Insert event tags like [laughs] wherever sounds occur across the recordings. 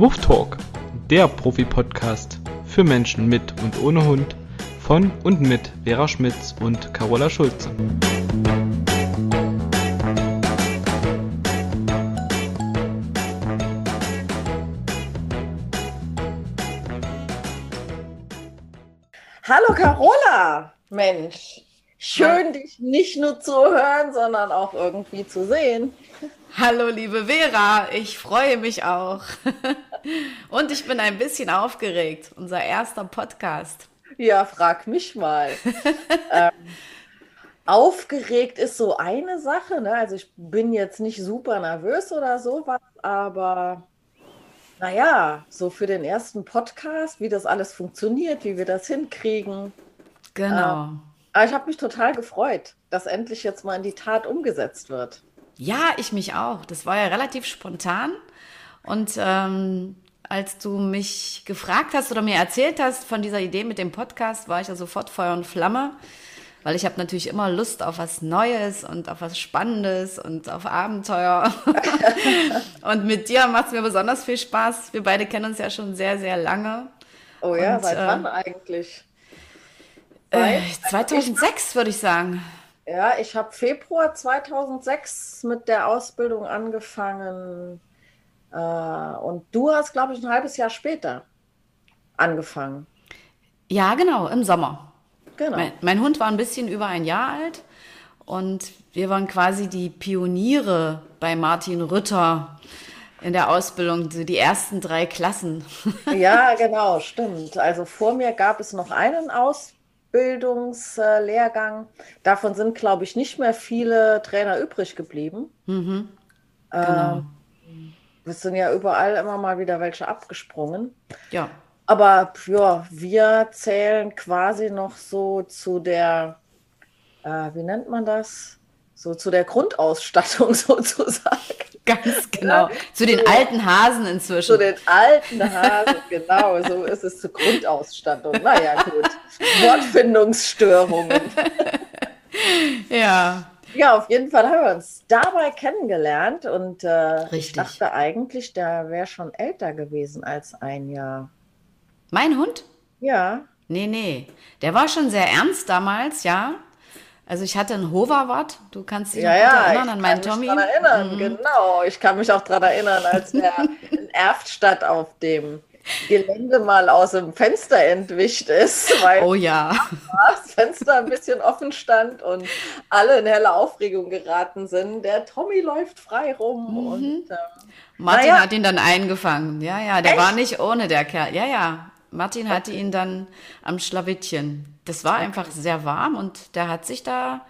Huftalk, der Profi-Podcast für Menschen mit und ohne Hund von und mit Vera Schmitz und Carola Schulze. Hallo Carola, Mensch, schön dich nicht nur zu hören, sondern auch irgendwie zu sehen. Hallo liebe Vera, ich freue mich auch. [laughs] Und ich bin ein bisschen aufgeregt, unser erster Podcast. Ja, frag mich mal. [laughs] ähm, aufgeregt ist so eine Sache, ne? Also ich bin jetzt nicht super nervös oder sowas, aber naja, so für den ersten Podcast, wie das alles funktioniert, wie wir das hinkriegen. Genau. Ähm, aber ich habe mich total gefreut, dass endlich jetzt mal in die Tat umgesetzt wird. Ja, ich mich auch. Das war ja relativ spontan. Und ähm, als du mich gefragt hast oder mir erzählt hast von dieser Idee mit dem Podcast, war ich ja sofort Feuer und Flamme, weil ich habe natürlich immer Lust auf was Neues und auf was Spannendes und auf Abenteuer. [laughs] und mit dir macht es mir besonders viel Spaß. Wir beide kennen uns ja schon sehr, sehr lange. Oh ja, Und, seit äh, wann eigentlich? Äh, 2006 würde ich sagen. Ja, ich habe Februar 2006 mit der Ausbildung angefangen. Äh, und du hast, glaube ich, ein halbes Jahr später angefangen. Ja, genau, im Sommer. Genau. Mein, mein Hund war ein bisschen über ein Jahr alt und wir waren quasi die Pioniere bei Martin Rütter in der Ausbildung, die ersten drei Klassen. [laughs] Ja, genau, stimmt. Also vor mir gab es noch einen Ausbildungslehrgang. Davon sind, glaube ich, nicht mehr viele Trainer übrig geblieben. Mhm, Ähm, genau. Es sind ja überall immer mal wieder welche abgesprungen. Ja, Aber ja, wir zählen quasi noch so zu der, äh, wie nennt man das? So zu der Grundausstattung [laughs] sozusagen. Ganz genau. Zu den alten Hasen Zu inzwischen. den alten Hasen, genau, so ist es zur Grundausstattung. Naja, gut. Wortfindungsstörungen. [laughs] Ja, Ja, auf jeden Fall haben wir uns dabei kennengelernt und äh, ich dachte eigentlich, der wäre schon älter gewesen als ein Jahr. mein Hund? Ja, Nee, nee. Der war schon sehr ernst damals, ja. Also ich hatte einen Hoverwart. Du kannst dich Ja, noch ja, erinnern ich an kann meinen mich Tommy. dran erinnern, Mhm. genau. Ich kann mich auch daran erinnern, als der in [laughs] Erftstadt auf dem Gelände mal aus dem Fenster entwischt ist, [laughs] weil Oh ja. das Fenster ein bisschen offen stand und alle in helle Aufregung geraten sind. Der Tommy läuft frei rum Mhm. und ähm, Martin Naja. hat ihn dann eingefangen. Ja, ja, der Echt? war nicht ohne der Kerl. Ja, ja. Martin hatte ihn dann am Schlawittchen. Das war einfach sehr warm und der hat sich da,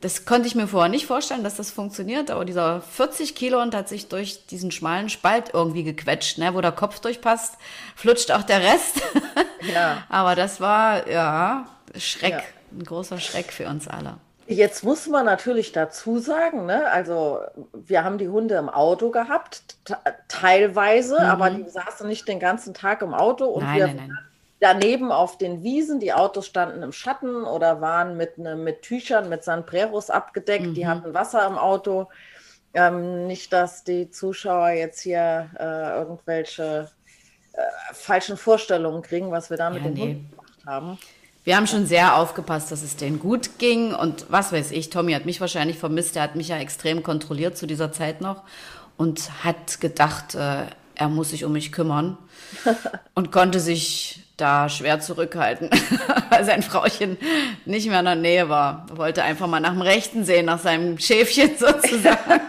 das konnte ich mir vorher nicht vorstellen, dass das funktioniert, aber dieser 40 Kilo und hat sich durch diesen schmalen Spalt irgendwie gequetscht, ne, wo der Kopf durchpasst, flutscht auch der Rest. [laughs] ja. aber das war, ja, Schreck, Ja. ein großer Schreck für uns alle. Jetzt muss man natürlich dazu sagen, ne? also wir haben die Hunde im Auto gehabt, te- teilweise, aber die saßen nicht den ganzen Tag im Auto und Mhm. Nein, wir nein, nein. Daneben auf den Wiesen, die Autos standen im Schatten oder waren mit, ne, mit Tüchern, mit Sanpreros abgedeckt, Mhm. die hatten Wasser im Auto. Ähm, nicht, dass die Zuschauer jetzt hier äh, irgendwelche äh, falschen Vorstellungen kriegen, was wir da mit Ja, den nee. Hunden gemacht haben. Wir haben schon sehr aufgepasst, dass es denen gut ging und was weiß ich, Tommy hat mich wahrscheinlich vermisst, der hat mich ja extrem kontrolliert zu dieser Zeit noch und hat gedacht, äh, er muss sich um mich kümmern [laughs] und konnte sich da schwer zurückhalten, [laughs] weil sein Frauchen nicht mehr in der Nähe war. Er wollte einfach mal nach dem Rechten sehen, nach seinem Schäfchen [laughs] sozusagen.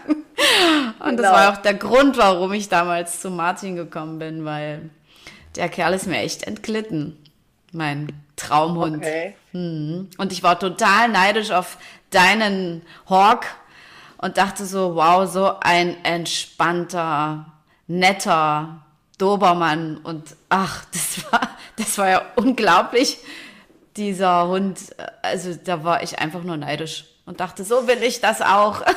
Und das Genau. war auch der Grund, warum ich damals zu Martin gekommen bin, weil der Kerl ist mir echt entglitten. Mein Traumhund. Okay. Mhm. Und ich war total neidisch auf deinen Hawk und dachte so, wow, so ein entspannter, netter Dobermann. Und ach, das war, das war ja unglaublich, dieser Hund. Also da war ich einfach nur neidisch und dachte, so will ich das auch. [laughs]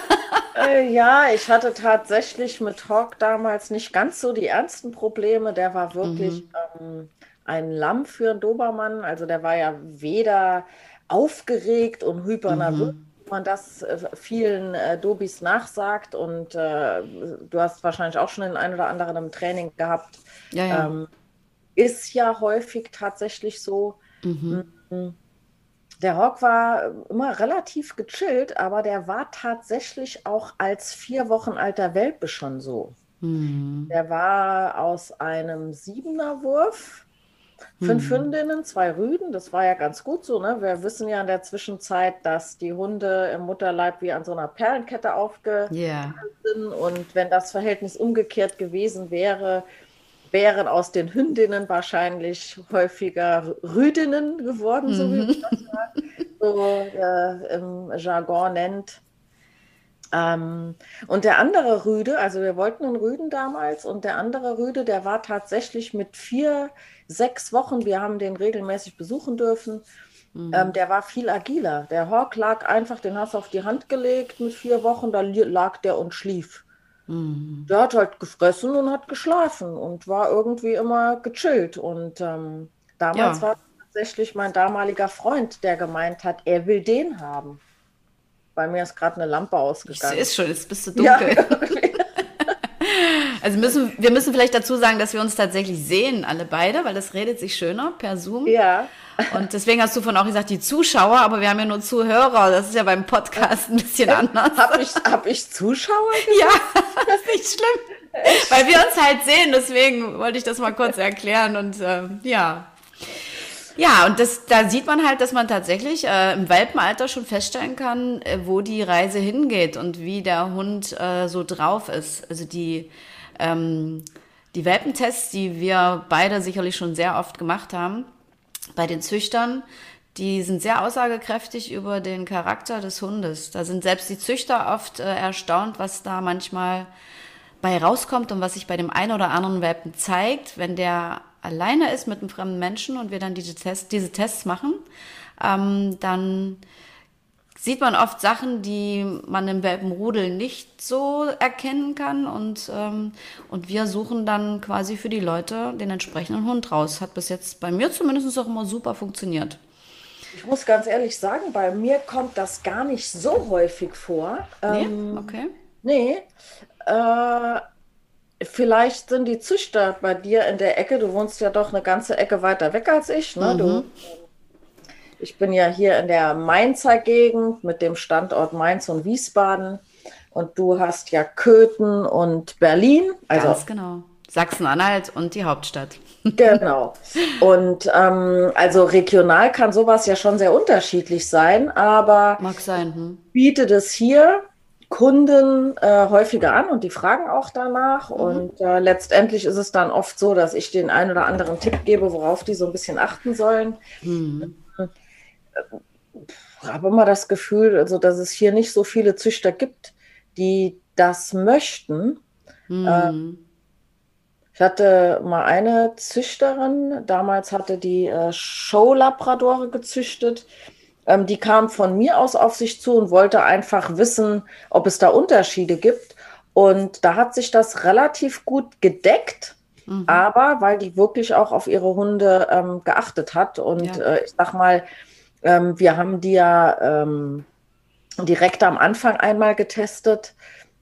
Äh, ja, ich hatte tatsächlich mit Hawk damals nicht ganz so die ernsten Probleme. Der war wirklich ähm, ein Lamm für einen Dobermann. Also der war ja weder aufgeregt und hypernervös man das äh, vielen äh, Dobis nachsagt und äh, du hast wahrscheinlich auch schon den einen oder anderen im Training gehabt. Ja, ja. Ähm, ist ja häufig tatsächlich so. Mhm. Mm, der Hawk war immer relativ gechillt, aber der war tatsächlich auch als vier Wochen alter Welpe schon so. Mhm. Der war aus einem Siebener-Wurf Fünf hm. Hündinnen, zwei Rüden, das war ja ganz gut so. Ne? Wir wissen ja in der Zwischenzeit, dass die Hunde im Mutterleib wie an so einer Perlenkette aufgehört yeah. sind. Und wenn das Verhältnis umgekehrt gewesen wäre, wären aus den Hündinnen wahrscheinlich häufiger Rüdinnen geworden, mhm. so wie man das so äh, im Jargon nennt. Ähm, und der andere Rüde, also wir wollten einen Rüden damals, und der andere Rüde, der war tatsächlich mit vier sechs Wochen, wir haben den regelmäßig besuchen dürfen, mhm. ähm, der war viel agiler. Der Hawk lag einfach, den hast du auf die Hand gelegt mit vier Wochen, da lag der und schlief. Mhm. Der hat halt gefressen und hat geschlafen und war irgendwie immer gechillt. Und ähm, damals ja. war tatsächlich mein damaliger Freund, der gemeint hat, er will den haben. Bei mir ist gerade eine Lampe ausgegangen. Es ist schon, jetzt bist du dunkel. [laughs] Ja, [laughs] Also müssen, wir müssen vielleicht dazu sagen, dass wir uns tatsächlich sehen, alle beide, weil das redet sich schöner per Zoom. Ja. Und deswegen hast du von auch gesagt, die Zuschauer, aber wir haben ja nur Zuhörer. Das ist ja beim Podcast ein bisschen anders. Habe ich, hab ich Zuschauer? Gesagt? Ja, [laughs] das ist nicht schlimm. Weil wir uns halt sehen, deswegen wollte ich das mal kurz erklären und äh, ja. Ja, und das, da sieht man halt, dass man tatsächlich äh, im Welpenalter schon feststellen kann, äh, wo die Reise hingeht und wie der Hund äh, so drauf ist. Also die, ähm, die Welpentests, die wir beide sicherlich schon sehr oft gemacht haben, bei den Züchtern, die sind sehr aussagekräftig über den Charakter des Hundes. Da sind selbst die Züchter oft äh, erstaunt, was da manchmal bei rauskommt und was sich bei dem einen oder anderen Welpen zeigt, wenn der alleine ist mit einem fremden Menschen und wir dann diese Tests, diese Tests machen, ähm, dann sieht man oft Sachen, die man im Welpenrudel nicht so erkennen kann und, ähm, und wir suchen dann quasi für die Leute den entsprechenden Hund raus. Hat bis jetzt bei mir zumindest auch immer super funktioniert. Ich muss ganz ehrlich sagen, bei mir kommt das gar nicht so häufig vor. Nee, ähm, okay. Nee, äh, vielleicht sind die Züchter bei dir in der Ecke. Du wohnst ja doch eine ganze Ecke weiter weg als ich. Ne? Mhm. Du, ich bin ja hier in der Mainzer Gegend mit dem Standort Mainz und Wiesbaden. Und du hast ja Köthen und Berlin. Also Ganz genau. Sachsen-Anhalt und die Hauptstadt. [laughs] Genau. Und ähm, also regional kann sowas ja schon sehr unterschiedlich sein, aber Mag sein, hm. bietet es hier Kunden äh, häufiger an und die fragen auch danach. Mhm. Und äh, letztendlich ist es dann oft so, dass ich den einen oder anderen Tipp gebe, worauf die so ein bisschen achten sollen. Mhm. Ich habe immer das Gefühl, also, dass es hier nicht so viele Züchter gibt, die das möchten. Mhm. Ähm, ich hatte mal eine Züchterin, damals hatte die äh, Show-Labradore gezüchtet ähm, die kam von mir aus auf sich zu und wollte einfach wissen, ob es da Unterschiede gibt. Und da hat sich das relativ gut gedeckt. Mhm. Aber weil die wirklich auch auf ihre Hunde ähm, geachtet hat. Und ja. äh, ich sag mal, ähm, wir haben die ja ähm, direkt am Anfang einmal getestet,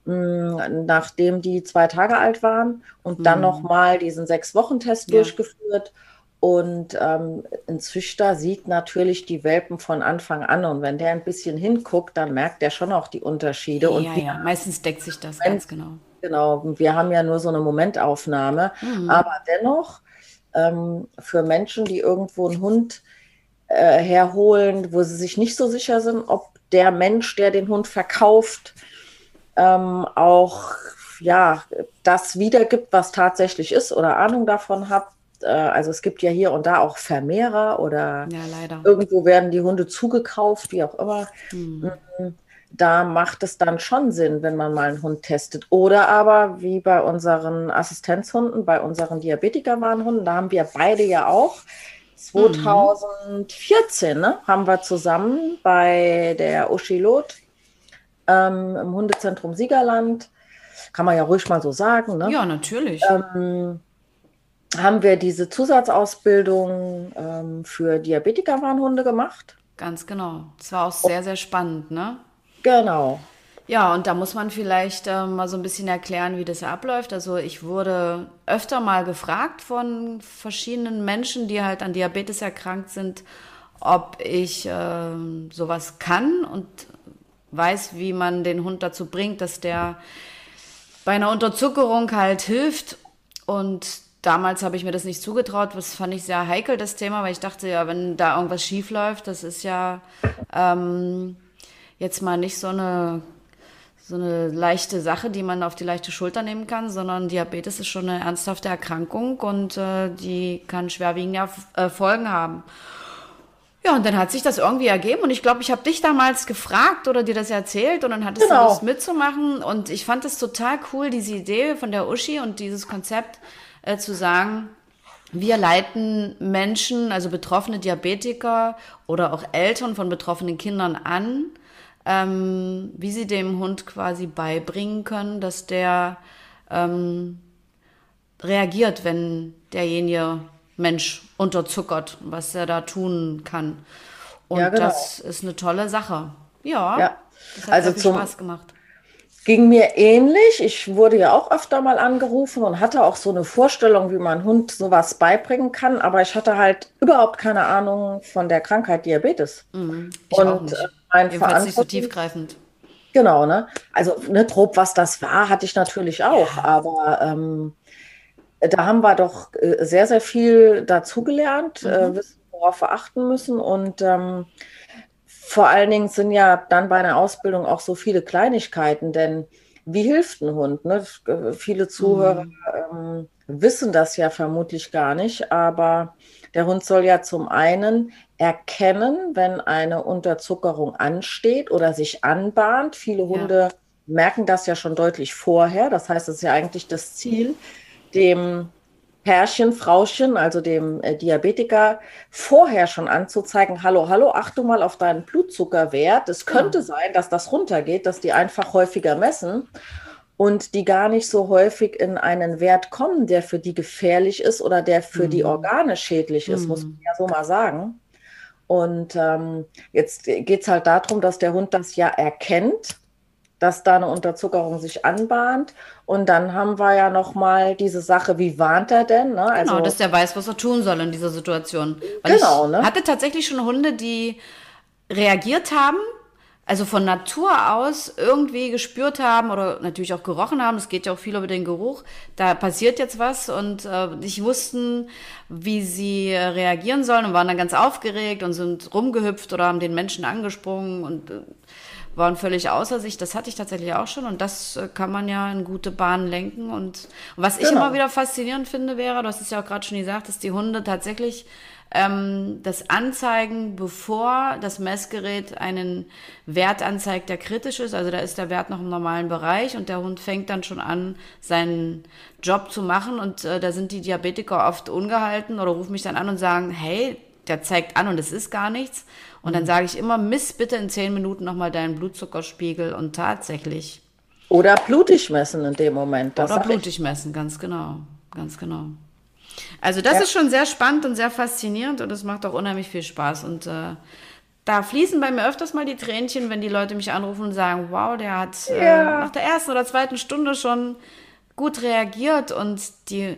mh, hm, nachdem die zwei Tage alt waren. Und mhm. dann nochmal diesen Sechs-Wochen-Test ja. durchgeführt. Und ähm, ein Züchter sieht natürlich die Welpen von Anfang an. Und wenn der ein bisschen hinguckt, dann merkt er schon auch die Unterschiede. Ja, und ja, meistens deckt sich das ganz genau. Genau, wir haben ja nur so eine Momentaufnahme. Mhm. Aber dennoch, ähm, für Menschen, die irgendwo einen Hund äh, herholen, wo sie sich nicht so sicher sind, ob der Mensch, der den Hund verkauft, ähm, auch ja, das wiedergibt, was tatsächlich ist oder Ahnung davon hat, äh, also es gibt ja hier und da auch Vermehrer oder ja, irgendwo werden die Hunde zugekauft, wie auch immer. Hm. Mm, da macht es dann schon Sinn, wenn man mal einen Hund testet. Oder aber wie bei unseren Assistenzhunden, bei unseren Diabetikerwarnhunden, da haben wir beide ja auch. 2014 mhm. ne, haben wir zusammen bei der Oschilot ähm, im Hundezentrum Siegerland, kann man ja ruhig mal so sagen. Ne? Ja, natürlich. Ähm, haben wir diese Zusatzausbildung ähm, für Diabetikerwarnhunde gemacht. Ganz genau. Das war auch sehr, sehr spannend, ne? Genau. Ja, und da muss man vielleicht äh, mal so ein bisschen erklären, wie das abläuft. Also ich wurde öfter mal gefragt von verschiedenen Menschen, die halt an Diabetes erkrankt sind, ob ich äh, sowas kann und weiß, wie man den Hund dazu bringt, dass der bei einer Unterzuckerung halt hilft. Und damals habe ich mir das nicht zugetraut. Das fand ich sehr heikel, das Thema, weil ich dachte, ja, wenn da irgendwas schief läuft, das ist ja ähm, jetzt mal nicht so eine so eine leichte Sache, die man auf die leichte Schulter nehmen kann, sondern Diabetes ist schon eine ernsthafte Erkrankung und äh, die kann schwerwiegende äh, Folgen haben. Ja, und dann hat sich das irgendwie ergeben und ich glaube, ich habe dich damals gefragt oder dir das erzählt und dann hattest genau. du Lust mitzumachen und ich fand es total cool, diese Idee von der Uschi und dieses Konzept äh, zu sagen, wir leiten Menschen, also betroffene Diabetiker oder auch Eltern von betroffenen Kindern an, ähm, wie sie dem Hund quasi beibringen können, dass der ähm, reagiert, wenn derjenige Mensch unterzuckert, was er da tun kann. Und ja, genau. das ist eine tolle Sache. Ja, ja. das hat also zum, Spaß gemacht. Ging mir ähnlich. Ich wurde ja auch öfter mal angerufen und hatte auch so eine Vorstellung, wie man Hund sowas beibringen kann, aber ich hatte halt überhaupt keine Ahnung von der Krankheit Diabetes. Mhm, und äh, mein Jedenfalls nicht so tiefgreifend. Genau, ne? Also ne, grob, was das war, hatte ich natürlich auch, aber ähm, da haben wir doch äh, sehr, sehr viel dazugelernt, äh, mhm. äh, wissen, worauf wir achten müssen. Und ähm, vor allen Dingen sind ja dann bei einer Ausbildung auch so viele Kleinigkeiten, denn wie hilft ein Hund? Ne? Viele Zuhörer mhm. ähm, wissen das ja vermutlich gar nicht, aber der Hund soll ja zum einen erkennen, wenn eine Unterzuckerung ansteht oder sich anbahnt. Viele Hunde ja. merken das ja schon deutlich vorher. Das heißt, es ist ja eigentlich das Ziel, dem Herrchen, Frauchen, also dem äh, Diabetiker, vorher schon anzuzeigen, hallo, hallo, achte mal auf deinen Blutzuckerwert. Es könnte ja. sein, dass das runtergeht, dass die einfach häufiger messen und die gar nicht so häufig in einen Wert kommen, der für die gefährlich ist oder der für mhm. die Organe schädlich ist, mhm. muss man ja so mal sagen. Und ähm, jetzt geht es halt darum, dass der Hund das ja erkennt dass da eine Unterzuckerung sich anbahnt. Und dann haben wir ja noch mal diese Sache, wie warnt er denn? Ne? Also, genau, dass der weiß, was er tun soll in dieser Situation. Weil genau, ich ne? hatte tatsächlich schon Hunde, die reagiert haben, also von Natur aus irgendwie gespürt haben oder natürlich auch gerochen haben. Es geht ja auch viel über den Geruch. Da passiert jetzt was und äh, nicht wussten, wie sie reagieren sollen und waren dann ganz aufgeregt und sind rumgehüpft oder haben den Menschen angesprungen und äh, waren völlig außer sich. Das hatte ich tatsächlich auch schon und das äh, kann man ja in gute Bahnen lenken. Und, was ich genau. immer wieder faszinierend finde, wäre, du hast es ja auch gerade schon gesagt, dass die Hunde tatsächlich ähm, das anzeigen, bevor das Messgerät einen Wert anzeigt, der kritisch ist. Also da ist der Wert noch im normalen Bereich und der Hund fängt dann schon an, seinen Job zu machen. Und äh, da sind die Diabetiker oft ungehalten oder rufen mich dann an und sagen, hey, der zeigt an und es ist gar nichts. Und dann sage ich immer, miss bitte in zehn Minuten nochmal deinen Blutzuckerspiegel und tatsächlich. Oder blutig messen in dem Moment. Das Oder blutig ich. messen, ganz genau. Ganz genau. Also das ja. ist schon sehr spannend und sehr faszinierend und es macht auch unheimlich viel Spaß. Und äh, da fließen bei mir öfters mal die Tränchen, wenn die Leute mich anrufen und sagen, wow, der hat äh, ja. äh, nach der ersten oder zweiten Stunde schon gut reagiert und die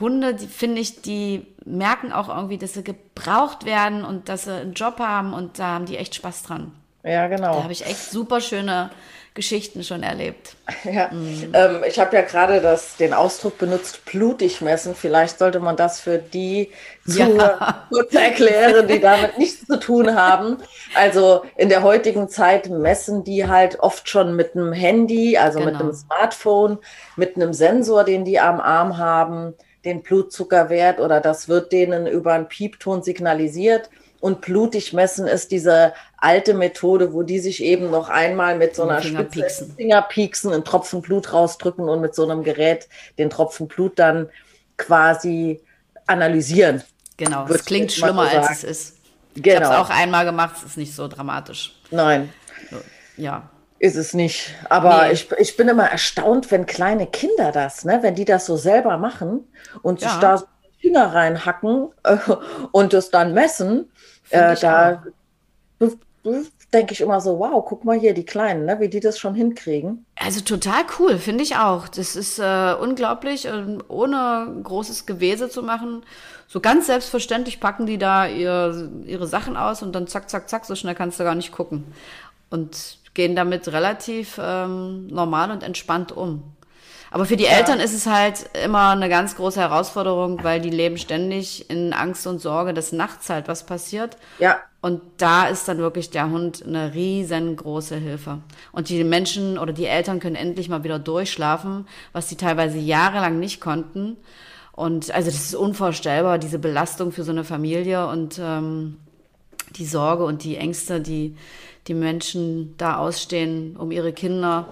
Hunde, die finde ich, die merken auch irgendwie, dass sie gebraucht werden und dass sie einen Job haben und da haben die echt Spaß dran. Ja, genau. Da habe ich echt super schöne Geschichten schon erlebt. [laughs] Ja, mhm. ähm, ich habe ja gerade das, den Ausdruck benutzt, blutig messen. Vielleicht sollte man das für die [laughs] ja. kurz erklären, die damit nichts zu tun haben. Also in der heutigen Zeit messen die halt oft schon mit einem Handy, also genau. mit einem Smartphone, mit einem Sensor, den die am Arm haben den Blutzuckerwert oder das wird denen über einen Piepton signalisiert. Und blutig messen ist diese alte Methode, wo die sich eben noch einmal mit so einer Finger Spitze pieksen. Finger pieksen, einen Tropfen Blut rausdrücken und mit so einem Gerät den Tropfen Blut dann quasi analysieren. Genau, es klingt schlimmer, so als es ist. Genau. Ich habe es auch einmal gemacht, es ist nicht so dramatisch. Nein. Ja. Ist es nicht. Aber nee. ich, ich bin immer erstaunt, wenn kleine Kinder das, ne, wenn die das so selber machen und ja. sich da so Finger reinhacken äh, und es dann messen. Äh, da denke ich immer so, wow, guck mal hier, die Kleinen, ne, wie die das schon hinkriegen. Also total cool, finde ich auch. Das ist äh, unglaublich, ähm, ohne großes Gewese zu machen. So ganz selbstverständlich packen die da ihr, ihre Sachen aus und dann zack, zack, zack, so schnell kannst du gar nicht gucken. Und gehen damit relativ ähm, normal und entspannt um. Aber für die ja. Eltern ist es halt immer eine ganz große Herausforderung, weil die leben ständig in Angst und Sorge, dass nachts halt was passiert. Ja. Und da ist dann wirklich der Hund eine riesengroße Hilfe. Und die Menschen oder die Eltern können endlich mal wieder durchschlafen, was sie teilweise jahrelang nicht konnten. Und also das ist unvorstellbar, diese Belastung für so eine Familie und ähm, die Sorge und die Ängste, die die Menschen da ausstehen um ihre Kinder.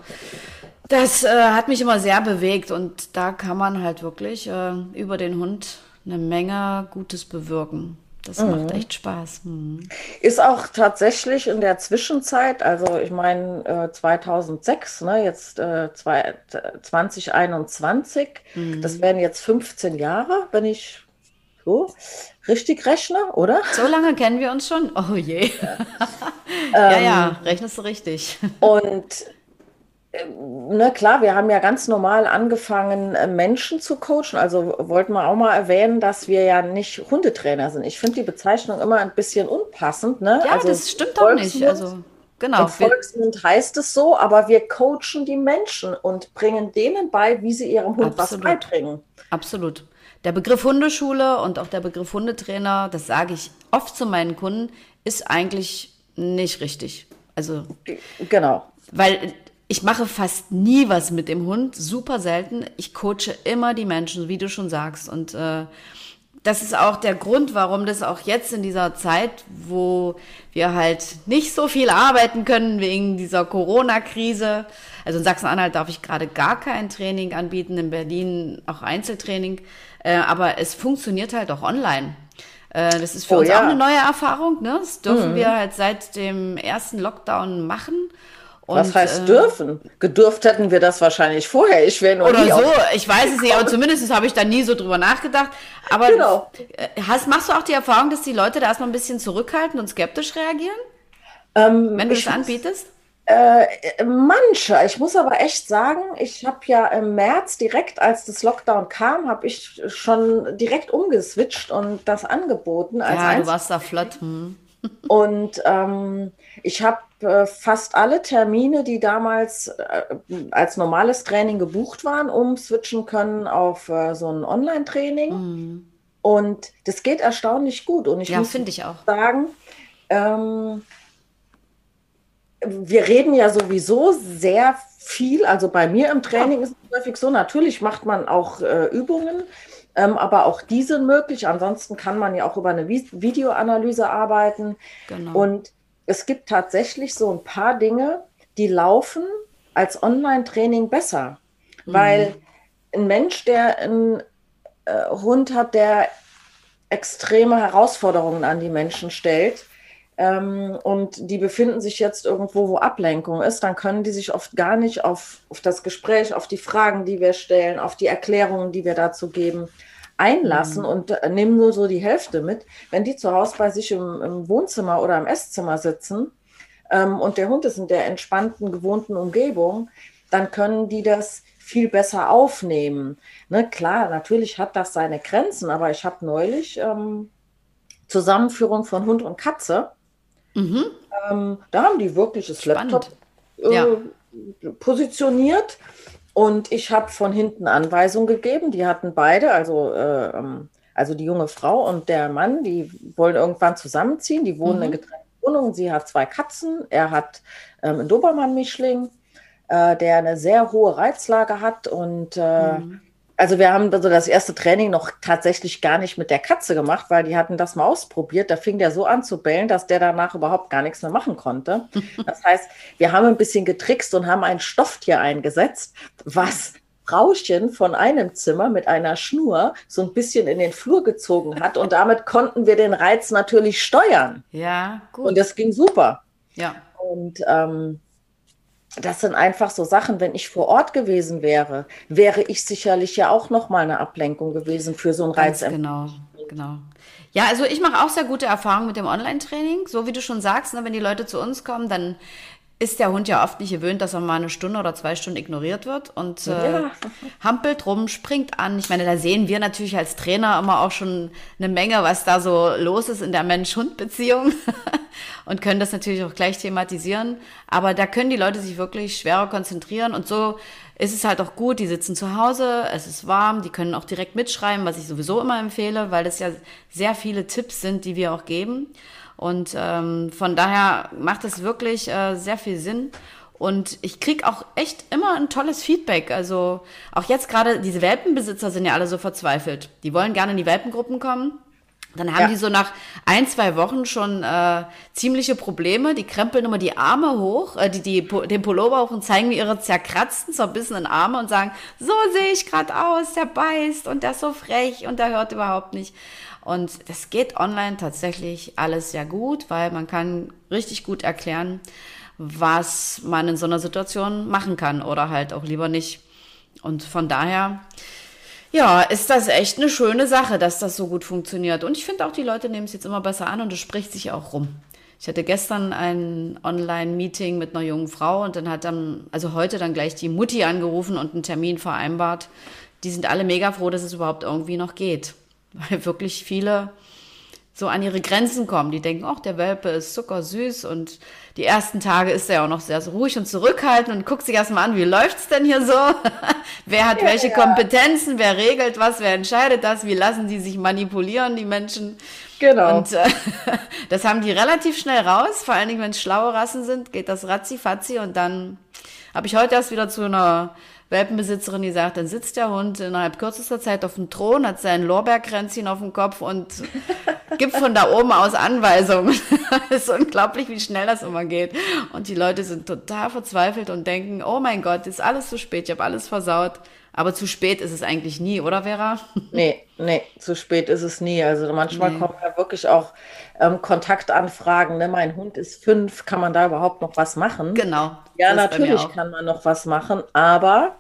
Das äh, hat mich immer sehr bewegt und da kann man halt wirklich äh, über den Hund eine Menge Gutes bewirken. Das mhm. macht echt Spaß. Mhm. Ist auch tatsächlich in der Zwischenzeit, also ich meine äh, 2006, ne, jetzt äh, zwei, 2021, mhm. das wären jetzt 15 Jahre, wenn ich so richtig rechne, oder? So lange kennen wir uns schon? Oh je. ja, [laughs] ja, ja rechnest du richtig. Und ne, klar, wir haben ja ganz normal angefangen, äh, Menschen zu coachen. Also wollten wir auch mal erwähnen, dass wir ja nicht Hundetrainer sind. Ich finde die Bezeichnung immer ein bisschen unpassend. Ne? Ja, also das stimmt doch nicht. Also, genau. Im Volksmund heißt es so, aber wir coachen die Menschen und bringen denen bei, wie sie ihrem Hund Absolut. was beibringen. Absolut. Der Begriff Hundeschule und auch der Begriff Hundetrainer, das sage ich oft zu meinen Kunden, ist eigentlich nicht richtig. Also genau. Weil ich mache fast nie was mit dem Hund, super selten. Ich coache immer die Menschen, wie du schon sagst. Und äh, das ist auch der Grund, warum das auch jetzt in dieser Zeit, wo wir halt nicht so viel arbeiten können wegen dieser Corona-Krise. Also in Sachsen-Anhalt darf ich gerade gar kein Training anbieten, in Berlin auch Einzeltraining. Äh, aber es funktioniert halt auch online. Äh, das ist für oh, uns ja. auch eine neue Erfahrung. Ne? Das dürfen mhm. wir halt seit dem ersten Lockdown machen. Und, Was heißt äh, dürfen? Gedurft hätten wir das wahrscheinlich vorher. Ich wäre Oder so, ich weiß es nicht, aber zumindest habe ich da nie so drüber nachgedacht. Aber genau. Äh, hast, machst du auch die Erfahrung, dass die Leute da erstmal ein bisschen zurückhaltend und skeptisch reagieren? Ähm, wenn du es anbietest? Äh, manche. Ich muss aber echt sagen, ich habe ja im März direkt, als das Lockdown kam, habe ich schon direkt umgeswitcht und das angeboten. Als ja, du warst da flott. Hm. Und ähm, ich habe äh, fast alle Termine, die damals äh, als normales Training gebucht waren, umswitchen können auf äh, so ein Online-Training. Mhm. Und das geht erstaunlich gut. Und ich ja, muss ich auch. sagen, ähm, wir reden ja sowieso sehr viel. Also bei mir im Training ja. ist es häufig so, natürlich macht man auch äh, Übungen, ähm, aber auch die sind möglich. Ansonsten kann man ja auch über eine Videoanalyse arbeiten. Genau. Und es gibt tatsächlich so ein paar Dinge, die laufen als Online-Training besser. Mhm. Weil ein Mensch, der einen äh, Hund hat, der extreme Herausforderungen an die Menschen stellt, ähm, und die befinden sich jetzt irgendwo, wo Ablenkung ist, dann können die sich oft gar nicht auf, auf das Gespräch, auf die Fragen, die wir stellen, auf die Erklärungen, die wir dazu geben, einlassen mhm. und äh, nehmen nur so die Hälfte mit. Wenn die zu Hause bei sich im, im Wohnzimmer oder im Esszimmer sitzen ähm, und der Hund ist in der entspannten, gewohnten Umgebung, dann können die das viel besser aufnehmen. Ne, klar, natürlich hat das seine Grenzen, aber ich habe neulich ähm, Zusammenführung von Hund und Katze. Mhm. Ähm, da haben die wirklich das Spannend. Laptop äh, ja. positioniert und ich habe von hinten Anweisungen gegeben. Die hatten beide, also, äh, ähm, also die junge Frau und der Mann, die wollen irgendwann zusammenziehen. Die wohnen mhm. in getrennten Wohnungen. Sie hat zwei Katzen. Er hat ähm, einen Dobermann-Mischling, äh, der eine sehr hohe Reizlage hat und äh, mhm also wir haben also das erste Training noch tatsächlich gar nicht mit der Katze gemacht, weil die hatten das mal ausprobiert. Da fing der so an zu bellen, dass der danach überhaupt gar nichts mehr machen konnte. [laughs] Das heißt, wir haben ein bisschen getrickst und haben ein Stofftier eingesetzt, was Frauchen von einem Zimmer mit einer Schnur so ein bisschen in den Flur gezogen hat und damit konnten wir den Reiz natürlich steuern. Ja, gut. Und das ging super. Ja. Und ähm, das sind einfach so Sachen, wenn ich vor Ort gewesen wäre, wäre ich sicherlich ja auch noch mal eine Ablenkung gewesen für so ein Reiz. Genau. Genau. Ja, also ich mache auch sehr gute Erfahrungen mit dem Online-Training. So wie du schon sagst, ne, wenn die Leute zu uns kommen, dann ist der Hund ja oft nicht gewöhnt, dass er mal eine Stunde oder zwei Stunden ignoriert wird und äh, ja. hampelt rum, springt an. Ich meine, da sehen wir natürlich als Trainer immer auch schon eine Menge, was da so los ist in der Mensch-Hund-Beziehung [laughs] und können das natürlich auch gleich thematisieren. Aber da können die Leute sich wirklich schwerer konzentrieren und so ist es halt auch gut. Die sitzen zu Hause, es ist warm, die können auch direkt mitschreiben, was ich sowieso immer empfehle, weil das ja sehr viele Tipps sind, die wir auch geben. Und ähm, von daher macht es wirklich äh, sehr viel Sinn. Und ich krieg auch echt immer ein tolles Feedback. Also auch jetzt gerade, diese Welpenbesitzer sind ja alle so verzweifelt. Die wollen gerne in die Welpengruppen kommen. Dann haben ja. die so nach ein, zwei Wochen schon äh, ziemliche Probleme. Die krempeln immer die Arme hoch, äh, die, die, den Pullover hoch und zeigen mir ihre zerkratzten, zerbissenen Arme und sagen, so sehe ich gerade aus, der beißt und der ist so frech und der hört überhaupt nicht. Und das geht online tatsächlich alles sehr gut, weil man kann richtig gut erklären, was man in so einer Situation machen kann oder halt auch lieber nicht. Und von daher, ja, ist das echt eine schöne Sache, dass das so gut funktioniert. Und ich finde auch, die Leute nehmen es jetzt immer besser an und es spricht sich auch rum. Ich hatte gestern ein Online-Meeting mit einer jungen Frau und dann hat dann, also heute dann gleich die Mutti angerufen und einen Termin vereinbart. Die sind alle mega froh, dass es überhaupt irgendwie noch geht weil wirklich viele so an ihre Grenzen kommen. Die denken, ach, der Welpe ist zuckersüß und die ersten Tage ist er auch noch sehr so ruhig und zurückhaltend und guckt sich erstmal an, wie läuft's denn hier so? [laughs] wer hat ja, welche ja. Kompetenzen? Wer regelt was? Wer entscheidet das? Wie lassen die sich manipulieren, die Menschen? Genau. Und äh, [laughs] das haben die relativ schnell raus. Vor allen Dingen, wenn es schlaue Rassen sind, geht das ratzi-fatzi und dann habe ich heute erst wieder zu einer Welpenbesitzerin, die sagt, dann sitzt der Hund innerhalb kürzester Zeit auf dem Thron, hat sein Lorbeerkränzchen auf dem Kopf und [laughs] gibt von da oben aus Anweisungen. [laughs] Es ist unglaublich, wie schnell das immer geht. Und die Leute sind total verzweifelt und denken, oh mein Gott, ist alles zu spät, ich habe alles versaut. Aber zu spät ist es eigentlich nie, oder Vera? [laughs] Nee, nee, zu spät ist es nie. Also manchmal nee. kommen ja wirklich auch ähm, Kontaktanfragen. Ne? Mein Hund ist fünf, kann man da überhaupt noch was machen? Genau. Ja, natürlich kann man noch was machen, aber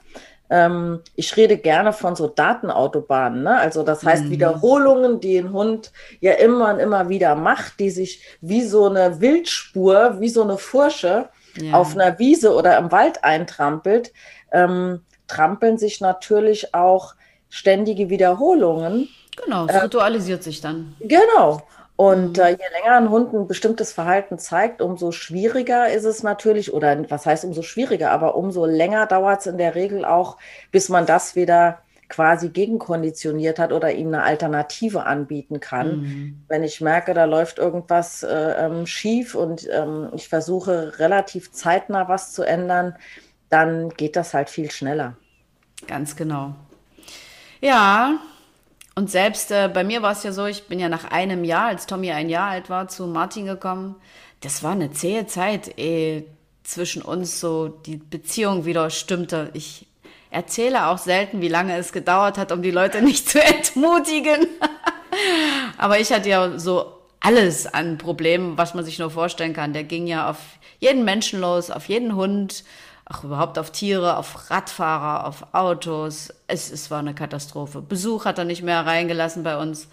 ähm, ich rede gerne von so Datenautobahnen. Ne? Also das heißt mhm. Wiederholungen, die ein Hund ja immer und immer wieder macht, die sich wie so eine Wildspur, wie so eine Fursche ja. auf einer Wiese oder im Wald eintrampelt. Ähm, trampeln sich natürlich auch ständige Wiederholungen. Genau, es äh, ritualisiert sich dann. Genau. Und mhm. äh, je länger ein Hund ein bestimmtes Verhalten zeigt, umso schwieriger ist es natürlich, oder was heißt umso schwieriger, aber umso länger dauert es in der Regel auch, bis man das wieder quasi gegenkonditioniert hat oder ihm eine Alternative anbieten kann. Mhm. Wenn ich merke, da läuft irgendwas äh, ähm, schief und ähm, ich versuche relativ zeitnah was zu ändern, dann geht das halt viel schneller. Ganz genau. Ja, und selbst äh, bei mir war es ja so, ich bin ja nach einem Jahr, als Tommy ein Jahr alt war, zu Martin gekommen. Das war eine zähe Zeit, ehe zwischen uns so die Beziehung wieder stimmte. Ich erzähle auch selten, wie lange es gedauert hat, um die Leute nicht zu [laughs] entmutigen. [laughs] Aber ich hatte ja so alles an Problemen, was man sich nur vorstellen kann. Der ging ja auf jeden Menschen los, auf jeden Hund, auch überhaupt auf Tiere, auf Radfahrer, auf Autos. Es, es war eine Katastrophe. Besuch hat er nicht mehr reingelassen bei uns.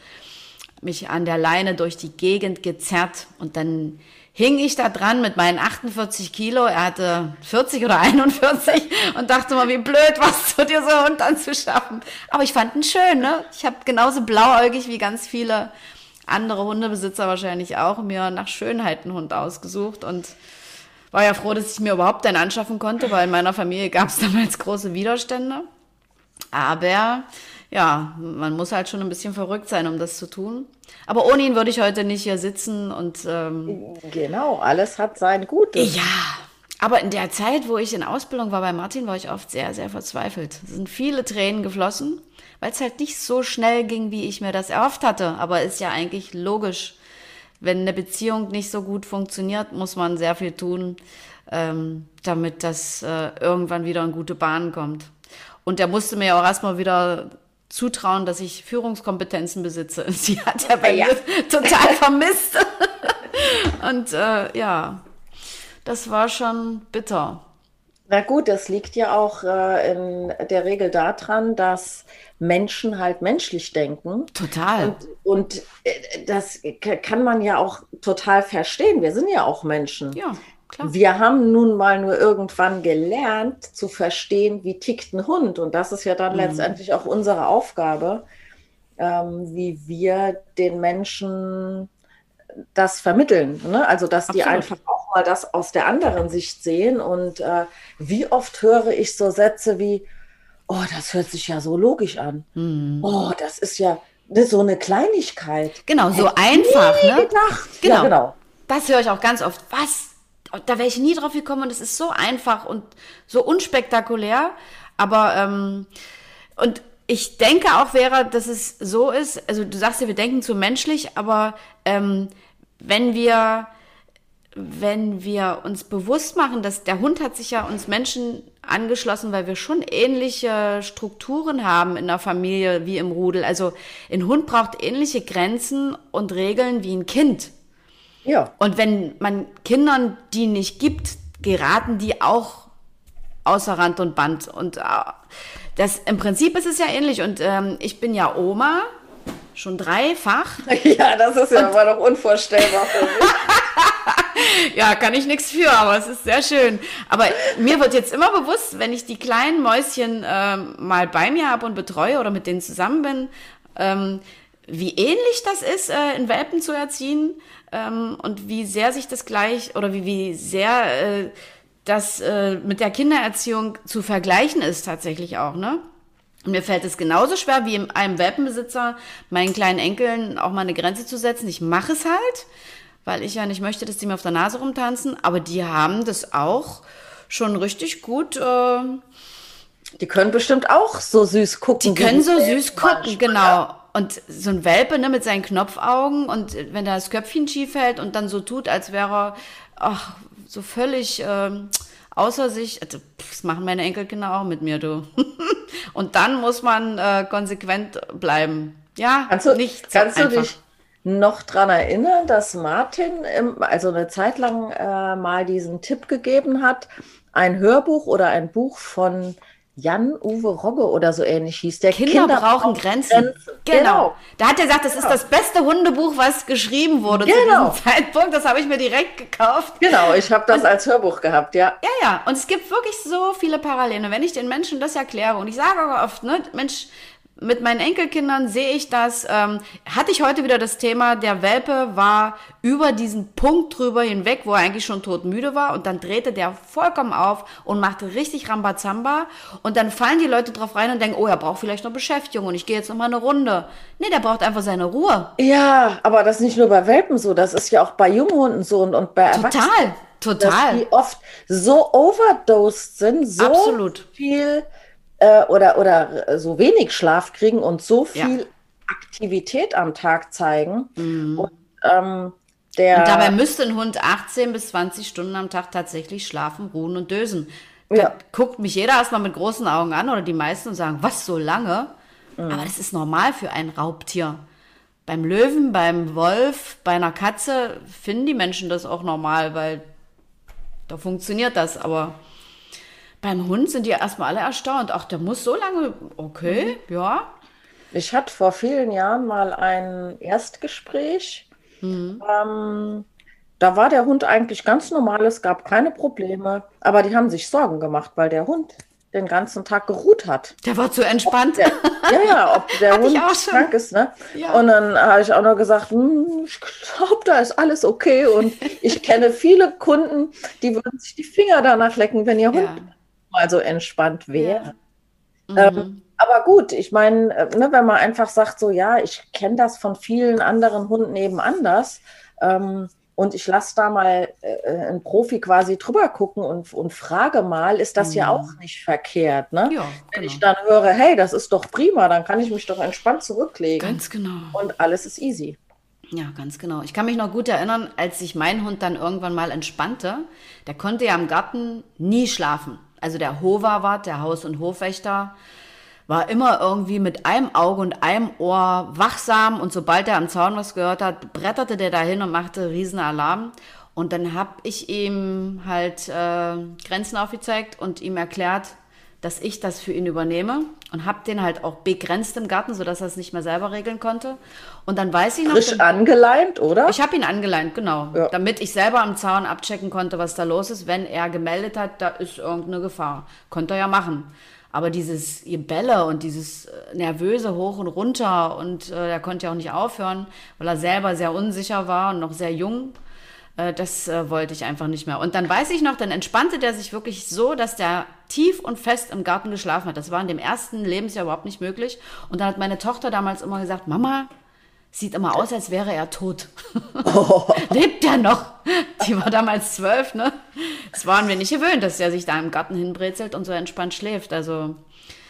Mich an der Leine durch die Gegend gezerrt und dann hing ich da dran mit meinen 48 Kilo. Er hatte 40 oder 41 und dachte mal, wie blöd was zu dir so Hund anzuschaffen. Aber ich fand ihn schön, ne? Ich habe genauso blauäugig wie ganz viele andere Hundebesitzer wahrscheinlich auch mir nach Schönheit einen Hund ausgesucht und war ja froh, dass ich mir überhaupt einen anschaffen konnte, weil in meiner Familie gab es [laughs] damals große Widerstände. Aber ja, man muss halt schon ein bisschen verrückt sein, um das zu tun. Aber ohne ihn würde ich heute nicht hier sitzen und ähm, genau, alles hat sein Gutes. Ja, aber in der Zeit, wo ich in Ausbildung war bei Martin, war ich oft sehr, sehr verzweifelt. Es sind viele Tränen geflossen, weil es halt nicht so schnell ging, wie ich mir das erhofft hatte. Aber ist ja eigentlich logisch wenn eine Beziehung nicht so gut funktioniert, muss man sehr viel tun, ähm, damit das äh, irgendwann wieder in gute Bahnen kommt. Und er musste mir auch erstmal wieder zutrauen, dass ich Führungskompetenzen besitze. [laughs] Sie hat er bei ja. mir total vermisst. [laughs] Und äh, ja, das war schon bitter. Na gut, das liegt ja auch äh, in der Regel daran, dass Menschen halt menschlich denken. Total. Und, und äh, das kann man ja auch total verstehen. Wir sind ja auch Menschen. Ja, klar. Wir haben nun mal nur irgendwann gelernt zu verstehen, wie tickt ein Hund. Und das ist ja dann Mhm. letztendlich auch unsere Aufgabe, ähm, wie wir den Menschen das vermitteln. Ne? Also, dass die Absolut. einfach auch mal das aus der anderen Sicht sehen. Und äh, wie oft höre ich so Sätze wie, oh, das hört sich ja so logisch an. Mhm. Oh, das ist ja ne, so eine Kleinigkeit. Genau, so einfach, Nie ne? gedacht. Genau. Ja, genau. Das höre ich auch ganz oft. Was? Da wäre ich nie drauf gekommen und es ist so einfach und so unspektakulär. Aber, ähm, und ich denke auch, Vera, dass es so ist, also du sagst ja, wir denken zu menschlich, aber ähm, wenn wir, wenn wir uns bewusst machen, dass der Hund hat sich ja uns Menschen angeschlossen, weil wir schon ähnliche Strukturen haben in der Familie wie im Rudel. Also ein Hund braucht ähnliche Grenzen und Regeln wie ein Kind. Ja. Und wenn man Kindern die nicht gibt, geraten die auch außer Rand und Band. Und äh, das im Prinzip ist es ja ähnlich. Und ähm, ich bin ja Oma, schon dreifach. [laughs] Ja, das ist ja immer noch unvorstellbar für mich. [laughs] Ja, kann ich nichts für, aber es ist sehr schön. Aber mir wird jetzt immer bewusst, wenn ich die kleinen Mäuschen ähm, mal bei mir habe und betreue oder mit denen zusammen bin, ähm, wie ähnlich das ist, äh, in Welpen zu erziehen ähm, und wie sehr sich das gleich oder wie, wie sehr äh, das äh, mit der Kindererziehung zu vergleichen ist tatsächlich auch, ne? Und mir fällt es genauso schwer wie einem Welpenbesitzer, meinen kleinen Enkeln auch mal eine Grenze zu setzen. Ich mache es halt, weil ich ja nicht möchte, dass die mir auf der Nase rumtanzen. Aber die haben das auch schon richtig gut. Äh, Die können bestimmt auch so süß gucken. die können so süß gucken, genau. Und so ein Welpe ne, mit seinen Knopfaugen und wenn da das Köpfchen schief hält und dann so tut, als wäre er ach, so völlig ähm, außer sich. Also, das machen meine Enkelkinder auch mit mir, du. [laughs] und dann muss man äh, konsequent bleiben. Ja, Kannst du, nicht so kannst du einfach. dich noch daran erinnern, dass Martin im, also eine Zeit lang äh, mal diesen Tipp gegeben hat, ein Hörbuch oder ein Buch von Jan-Uwe Rogge oder so ähnlich hieß der. Kinder, brauchen Grenzen. Genau. Genau. Da hat er gesagt, das ist das beste Hundebuch, was geschrieben wurde Genau. zu diesem [laughs] Zeitpunkt. Das habe ich mir direkt gekauft. Genau, ich habe das als Hörbuch gehabt, ja. Ja, ja, und es gibt wirklich so viele Parallelen. Und wenn ich den Menschen das erkläre, und ich sage auch oft, ne, Mensch, mit meinen Enkelkindern sehe ich das, ähm, hatte ich heute wieder das Thema, der Welpe war über diesen Punkt drüber hinweg, wo er eigentlich schon todmüde war, und dann drehte der vollkommen auf und machte richtig Rambazamba, und dann fallen die Leute drauf rein und denken, oh, er braucht vielleicht noch Beschäftigung, und ich gehe jetzt noch mal eine Runde. Nee, der braucht einfach seine Ruhe. Ja, aber das ist nicht nur bei Welpen so, das ist ja auch bei Junghunden so und, und bei Erwachsenen. Total, dass total. die oft so overdosed sind, so Absolut. viel äh, oder, oder so wenig Schlaf kriegen und so Ja. viel Aktivität am Tag zeigen. Und, ähm, der, Mhm. Und dabei müsste ein Hund 18 bis 20 Stunden am Tag tatsächlich schlafen, ruhen und dösen. Da Ja. guckt mich jeder erstmal mit großen Augen an oder die meisten und sagen, was so lange? Aber das ist normal für ein Raubtier. Beim Löwen, beim Wolf, bei einer Katze finden die Menschen das auch normal, weil da funktioniert das. Aber beim Hund sind die erstmal alle erstaunt. Ach, der muss so lange. Okay, ja. ich hatte vor vielen Jahren mal ein Erstgespräch. Ähm, da war der Hund eigentlich ganz normal, es gab keine Probleme, aber die haben sich Sorgen gemacht, weil der Hund den ganzen Tag geruht hat. Der war zu entspannt. Der, ja, ja, ob der [laughs] Hund krank ist, ne? Ja. Und dann habe ich auch noch gesagt, hm, ich glaube, da ist alles okay. Und ich kenne viele Kunden, die würden sich die Finger danach lecken, wenn ihr Hund Ja. Mal so entspannt wäre. Mhm. Ähm, aber gut, ich meine, äh, ne, wenn man einfach sagt, so ja, ich kenne das von vielen anderen Hunden eben anders. Ähm, und ich lasse da mal äh, einen Profi quasi drüber gucken und, und frage mal, ist das ja auch nicht verkehrt, ne? Mhm. Ja, Wenn genau. ich dann höre, hey, das ist doch prima, dann kann ich mich doch entspannt zurücklegen Ganz genau. und alles ist easy. Ja, ganz genau. Ich kann mich noch gut erinnern, als sich mein Hund dann irgendwann mal entspannte. Der konnte ja im Garten nie schlafen. Also der Hoverwart, der Haus- und Hofwächter, war immer irgendwie mit einem Auge und einem Ohr wachsam und sobald er am Zaun was gehört hat, bretterte der dahin und machte riesen Alarm. Und dann habe ich ihm halt äh, Grenzen aufgezeigt und ihm erklärt, dass ich das für ihn übernehme und habe den halt auch begrenzt im Garten, sodass er es nicht mehr selber regeln konnte. Und dann weiß ich noch... Frisch angeleint, oder? Ich habe ihn angeleint, genau. Ja. Damit ich selber am Zaun abchecken konnte, was da los ist, wenn er gemeldet hat, da ist irgendeine Gefahr. Konnte er ja machen. Aber dieses Gebälle und dieses äh, nervöse hoch und runter und äh, er konnte ja auch nicht aufhören, weil er selber sehr unsicher war und noch sehr jung. Äh, das äh, wollte ich einfach nicht mehr. Und dann weiß ich noch, dann entspannte der sich wirklich so, dass der tief und fest im Garten geschlafen hat. Das war in dem ersten Lebensjahr überhaupt nicht möglich. Und dann hat meine Tochter damals immer gesagt, Mama, sieht immer aus, als wäre er tot. Oh. [laughs] Lebt er noch? Die war damals zwölf, ne? Das waren wir nicht gewöhnt, dass er sich da im Garten hinbrezelt und so entspannt schläft. Also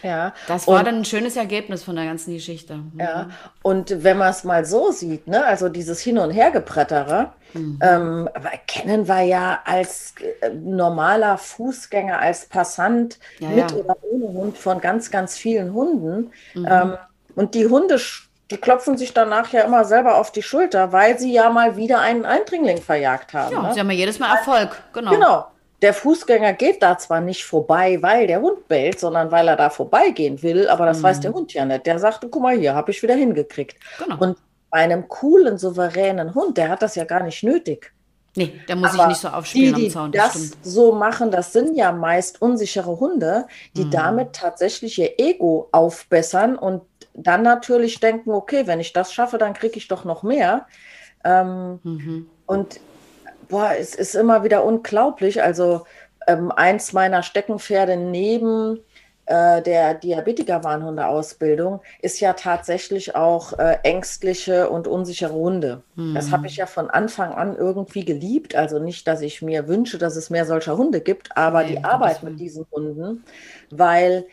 ja. Das war und, dann ein schönes Ergebnis von der ganzen Geschichte. Ja, und wenn man es mal so sieht, ne, also dieses Hin- und Hergepretterer, mhm. ähm, kennen wir ja als äh, normaler Fußgänger, als Passant ja, mit ja. oder ohne Hund von ganz, ganz vielen Hunden. Mhm. Ähm, und die Hunde die klopfen sich danach ja immer selber auf die Schulter, weil sie ja mal wieder einen Eindringling verjagt haben. Ja, ne? sie haben ja jedes Mal Erfolg, genau. Genau. Der Fußgänger geht da zwar nicht vorbei, weil der Hund bellt, sondern weil er da vorbeigehen will, aber das mhm. weiß der Hund ja nicht. Der sagte, guck mal hier, habe ich wieder hingekriegt. Genau. Und bei einem coolen, souveränen Hund, der hat das ja gar nicht nötig. Nee, der muss aber sich nicht so aufspielen die, die am Zaun. Das, das so machen, das sind ja meist unsichere Hunde, die mhm. damit tatsächlich ihr Ego aufbessern und dann natürlich denken, okay, wenn ich das schaffe, dann kriege ich doch noch mehr. Ähm, mhm. Und boah, es ist immer wieder unglaublich. Also ähm, eins meiner Steckenpferde neben äh, der Diabetiker-Warnhunde-Ausbildung ist ja tatsächlich auch äh, ängstliche und unsichere Hunde. Mhm. Das habe ich ja von Anfang an irgendwie geliebt. Also nicht, dass ich mir wünsche, dass es mehr solcher Hunde gibt, aber nee, die Arbeit mit diesen Hunden, weil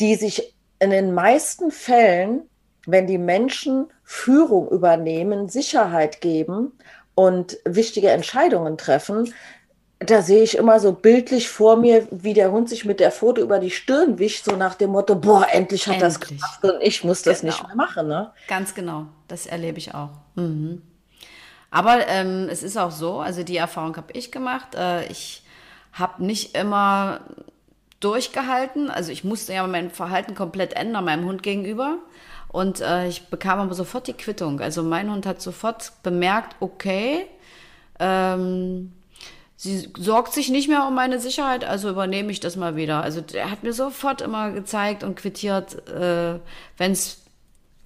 die sich in den meisten Fällen, wenn die Menschen Führung übernehmen, Sicherheit geben und wichtige Entscheidungen treffen, da sehe ich immer so bildlich vor mir, wie der Hund sich mit der Pfote über die Stirn wischt, so nach dem Motto, boah, endlich hat endlich. das gemacht und ich muss das genau. nicht mehr machen. Ne? Ganz genau, das erlebe ich auch. Mhm. Aber ähm, es ist auch so, also die Erfahrung habe ich gemacht. Äh, ich habe nicht immer durchgehalten. Also ich musste ja mein Verhalten komplett ändern meinem Hund gegenüber. Und äh, ich bekam aber sofort die Quittung. Also mein Hund hat sofort bemerkt, okay, ähm, sie sorgt sich nicht mehr um meine Sicherheit, also übernehme ich das mal wieder. Also er hat mir sofort immer gezeigt und quittiert, äh, wenn's,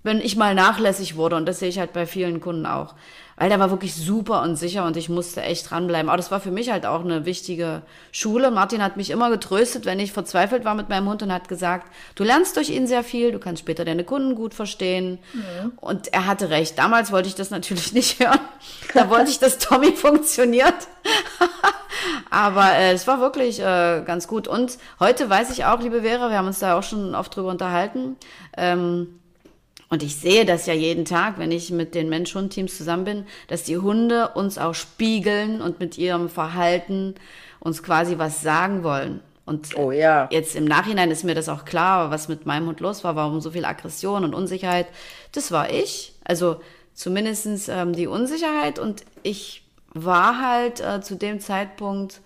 wenn ich mal nachlässig wurde. Und das sehe ich halt bei vielen Kunden auch weil der war wirklich super und sicher und ich musste echt dranbleiben. Aber das war für mich halt auch eine wichtige Schule. Martin hat mich immer getröstet, wenn ich verzweifelt war mit meinem Hund und hat gesagt, du lernst durch ihn sehr viel, du kannst später deine Kunden gut verstehen. Mhm. Und er hatte recht. Damals wollte ich das natürlich [laughs] nicht hören. Da wollte ich, dass Tommy [laughs] funktioniert. [laughs] Aber äh, es war wirklich äh, ganz gut. Und heute weiß ich auch, liebe Vera, wir haben uns da auch schon oft drüber unterhalten, ähm, und ich sehe das ja jeden Tag, wenn ich mit den Mensch-Hund-Teams zusammen bin, dass die Hunde uns auch spiegeln und mit ihrem Verhalten uns quasi was sagen wollen. Und oh, ja. jetzt im Nachhinein ist mir das auch klar, was mit meinem Hund los war, warum so viel Aggression und Unsicherheit. Das war ich. Also zumindestens ähm, die Unsicherheit. Und ich war halt äh, zu dem Zeitpunkt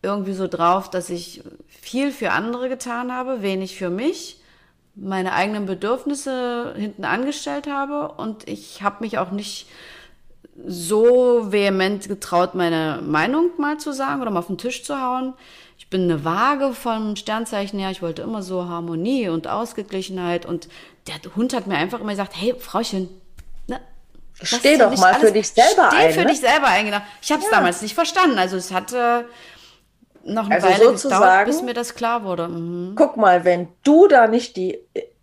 irgendwie so drauf, dass ich viel für andere getan habe, wenig für mich meine eigenen Bedürfnisse hinten angestellt habe und ich habe mich auch nicht so vehement getraut, meine Meinung mal zu sagen oder mal auf den Tisch zu hauen. Ich bin eine Waage vom Sternzeichen her. Ich wollte immer so Harmonie und Ausgeglichenheit und der Hund hat mir einfach immer gesagt, hey, Frauchen, ne, Steh doch mal alles, für dich selber steh ein. Steh für ne? dich selber ein, genau. Ich habe es ja. damals nicht verstanden. Also es hatte noch eine also Weile sozusagen, gedauert, bis mir das klar wurde. Mhm. Guck mal, wenn du da nicht die,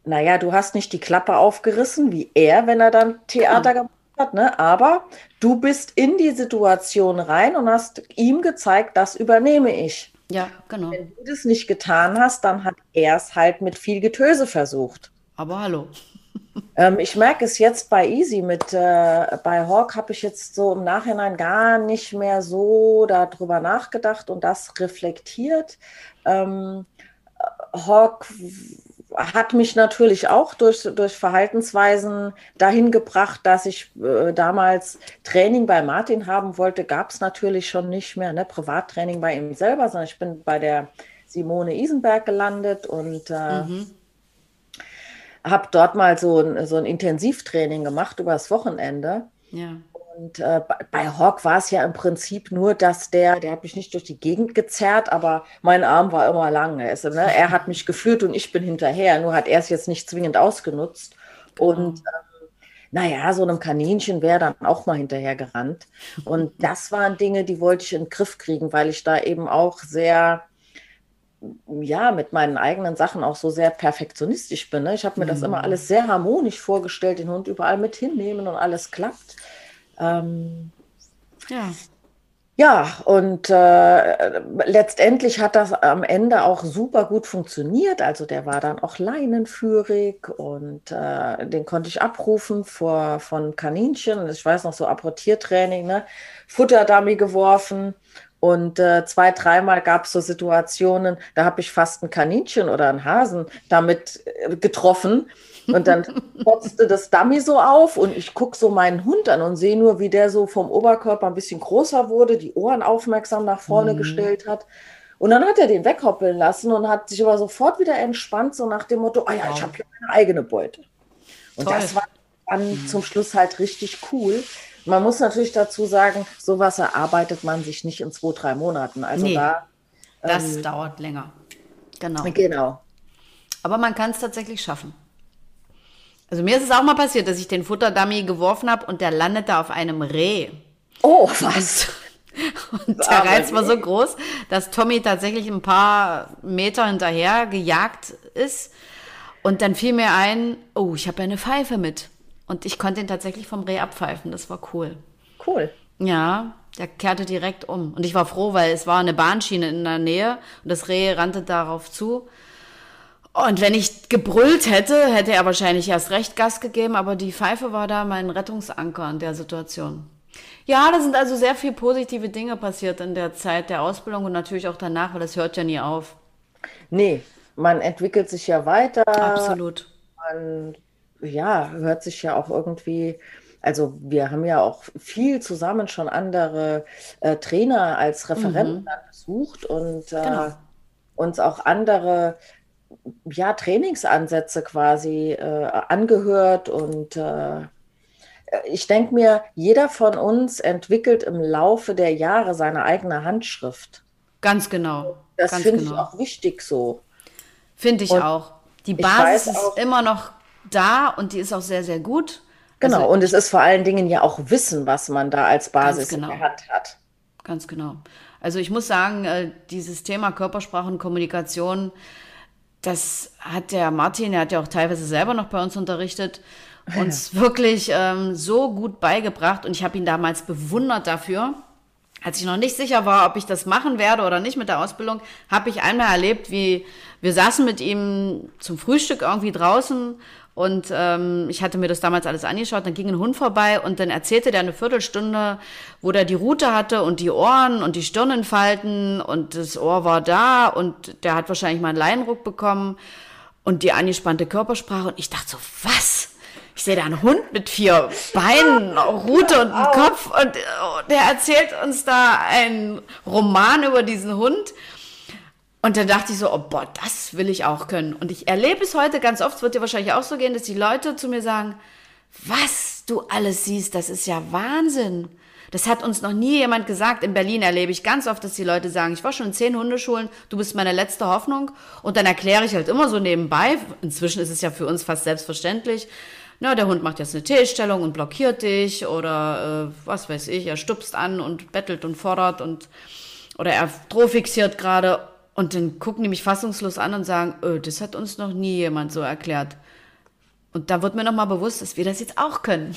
naja, du hast nicht die Klappe aufgerissen wie er, wenn er dann Theater genau. gemacht hat, ne? aber du bist in die Situation rein und hast ihm gezeigt, das übernehme ich. Ja, genau. Wenn du das nicht getan hast, dann hat er es halt mit viel Getöse versucht. Aber hallo. Ähm, ich merke es jetzt bei Easy mit, äh, bei Hawk habe ich jetzt so im Nachhinein gar nicht mehr so darüber nachgedacht und das reflektiert. Ähm, Hawk hat mich natürlich auch durch, durch Verhaltensweisen dahin gebracht, dass ich äh, damals Training bei Martin haben wollte, gab es natürlich schon nicht mehr, ne? Privattraining bei ihm selber, sondern ich bin bei der Simone Isenberg gelandet und äh, mhm. Habe dort mal so ein, so ein Intensivtraining gemacht über das Wochenende. Ja. Und äh, bei Hawk war es ja im Prinzip nur, dass der, der hat mich nicht durch die Gegend gezerrt, aber mein Arm war immer lang. Also, ne? Er hat mich geführt und ich bin hinterher. Nur hat er es jetzt nicht zwingend ausgenutzt. Genau. Und ähm, naja, so einem Kaninchen wäre dann auch mal hinterher gerannt. Und [laughs] das waren Dinge, die wollte ich in den Griff kriegen, weil ich da eben auch sehr ja, mit meinen eigenen Sachen auch so sehr perfektionistisch bin. Ne? Ich habe mir mhm. das immer alles sehr harmonisch vorgestellt, den Hund überall mit hinnehmen und alles klappt. Ähm, ja. Ja, und äh, letztendlich hat das am Ende auch super gut funktioniert. Also der war dann auch leinenführig und äh, den konnte ich abrufen vor, von Kaninchen. Ich weiß noch so Apportiertraining, ne? Futterdummy geworfen und äh, zwei, dreimal gab es so Situationen, da habe ich fast ein Kaninchen oder einen Hasen damit äh, getroffen. Und dann [laughs] potzte das Dummy so auf und ich gucke so meinen Hund an und sehe nur, wie der so vom Oberkörper ein bisschen größer wurde, die Ohren aufmerksam nach vorne mhm. gestellt hat. Und dann hat er den weghoppeln lassen und hat sich aber sofort wieder entspannt, so nach dem Motto, oh ja, ich habe hier meine eigene Beute. Und Toll. das war dann mhm. zum Schluss halt richtig cool. Man muss natürlich dazu sagen, sowas erarbeitet man sich nicht in zwei, drei Monaten. Also nee, da. Das ähm, dauert länger. Genau. Genau. Aber man kann es tatsächlich schaffen. Also mir ist es auch mal passiert, dass ich den Futterdummy geworfen habe und der landete auf einem Reh. Oh, was? [laughs] Und der Reiz war so groß, dass Tommy tatsächlich ein paar Meter hinterher gejagt ist. Und dann fiel mir ein, oh, ich habe ja eine Pfeife mit. Und ich konnte ihn tatsächlich vom Reh abpfeifen. Das war cool. Cool. Ja, der kehrte direkt um. Und ich war froh, weil es war eine Bahnschiene in der Nähe und das Reh rannte darauf zu. Und wenn ich gebrüllt hätte, hätte er wahrscheinlich erst recht Gas gegeben, aber die Pfeife war da mein Rettungsanker in der Situation. Ja, da sind also sehr viele positive Dinge passiert in der Zeit der Ausbildung und natürlich auch danach, weil das hört ja nie auf. Nee, man entwickelt sich ja weiter. Absolut. Man ja, hört sich ja auch irgendwie, also wir haben ja auch viel zusammen schon andere äh, Trainer als Referenten mhm. besucht und äh, genau. uns auch andere ja, Trainingsansätze quasi äh, angehört und äh, ich denke mir, jeder von uns entwickelt im Laufe der Jahre seine eigene Handschrift. Ganz genau. Das finde genau. ich auch wichtig so. Finde ich und auch. Die Basis ist immer noch da und die ist auch sehr, sehr gut. Genau, also, und es ist vor allen Dingen ja auch Wissen, was man da als Basis genau. in der Hand hat. Ganz genau. Also ich muss sagen, äh, dieses Thema Körpersprache und Kommunikation, das hat der Martin, der hat ja auch teilweise selber noch bei uns unterrichtet, [laughs] uns wirklich ähm, so gut beigebracht und ich habe ihn damals bewundert dafür. Als ich noch nicht sicher war, ob ich das machen werde oder nicht mit der Ausbildung, habe ich einmal erlebt, wie wir saßen mit ihm zum Frühstück irgendwie draußen und ähm, ich hatte mir das damals alles angeschaut, dann ging ein Hund vorbei und dann erzählte der eine Viertelstunde, wo der die Rute hatte und die Ohren und die Stirnenfalten und das Ohr war da und der hat wahrscheinlich mal einen Leinruck bekommen und die angespannte Körpersprache und ich dachte so, was? Ich sehe da einen Hund mit vier Beinen, Rute und einem Kopf und oh, der erzählt uns da einen Roman über diesen Hund. Und dann dachte ich so, oh boah, das will ich auch können. Und ich erlebe es heute ganz oft, es wird dir wahrscheinlich auch so gehen, dass die Leute zu mir sagen, was du alles siehst, das ist ja Wahnsinn. Das hat uns noch nie jemand gesagt. In Berlin erlebe ich ganz oft, dass die Leute sagen, ich war schon in zehn Hundeschulen, du bist meine letzte Hoffnung. Und dann erkläre ich halt immer so nebenbei, inzwischen ist es ja für uns fast selbstverständlich, na, der Hund macht jetzt eine T-Stellung und blockiert dich oder äh, was weiß ich, er stupst an und bettelt und fordert und oder er drohfixiert gerade und dann gucken die mich fassungslos an und sagen, öh, das hat uns noch nie jemand so erklärt. Und da wird mir nochmal bewusst, dass wir das jetzt auch können.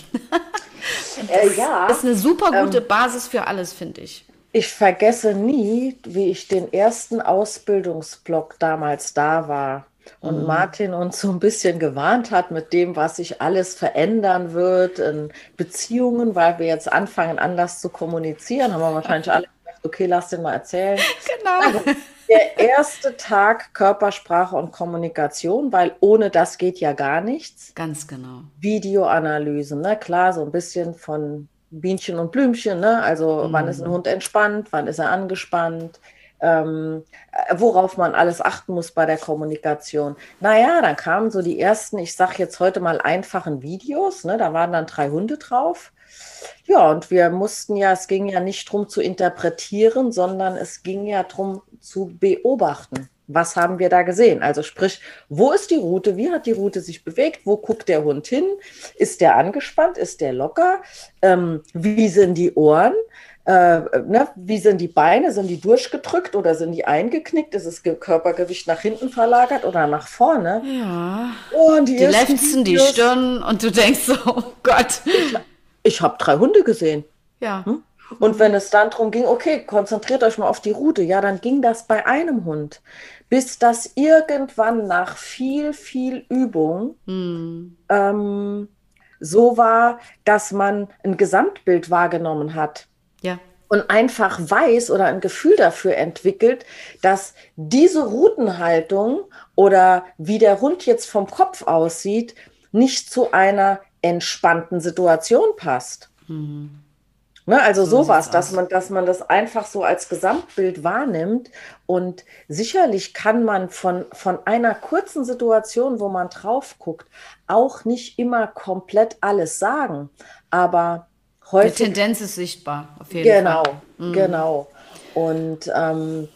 [laughs] äh, ja. Das ist eine super gute ähm, Basis für alles, finde ich. Ich vergesse nie, wie ich den ersten Ausbildungsblock damals da war und mhm. Martin uns so ein bisschen gewarnt hat mit dem, was sich alles verändern wird in Beziehungen, weil wir jetzt anfangen, anders zu kommunizieren, haben wir wahrscheinlich alle gesagt, okay, lass den mal erzählen. [laughs] Genau. Der erste Tag Körpersprache und Kommunikation, weil ohne das geht ja gar nichts. Ganz genau. Videoanalysen, ne? Klar, so ein bisschen von Bienchen und Blümchen, ne? Also mhm. wann ist ein Hund entspannt, wann ist er angespannt, ähm, worauf man alles achten muss bei der Kommunikation. Naja, dann kamen so die ersten, ich sage jetzt heute mal einfachen Videos, ne? da waren dann drei Hunde drauf. Ja, und wir mussten ja, es ging ja nicht darum zu interpretieren, sondern es ging ja darum zu beobachten. Was haben wir da gesehen? Also sprich, wo ist die Route? Wie hat die Route sich bewegt? Wo guckt der Hund hin? Ist der angespannt? Ist der locker? Ähm, wie sind die Ohren? Äh, ne, wie sind die Beine? Sind die durchgedrückt oder sind die eingeknickt? Ist das Körpergewicht nach hinten verlagert oder nach vorne? Ja. Und die, die lefzen die Stirn und du denkst so, oh Gott. Ich, ich habe drei Hunde gesehen. Ja. Hm? Und wenn es dann darum ging, okay, konzentriert euch mal auf die Route, ja, dann ging das bei einem Hund, bis das irgendwann nach viel, viel Übung hm. ähm, so war, dass man ein Gesamtbild wahrgenommen hat. Ja. Und einfach weiß oder ein Gefühl dafür entwickelt, dass diese Routenhaltung oder wie der Hund jetzt vom Kopf aussieht, nicht zu einer entspannten Situation passt. Mhm. Ne, also so sowas, dass man, dass man das einfach so als Gesamtbild wahrnimmt. Und sicherlich kann man von, von einer kurzen Situation, wo man drauf guckt, auch nicht immer komplett alles sagen. Aber häufig. Die Tendenz ist sichtbar, auf jeden genau, Fall. Genau, mhm. genau. Und ähm,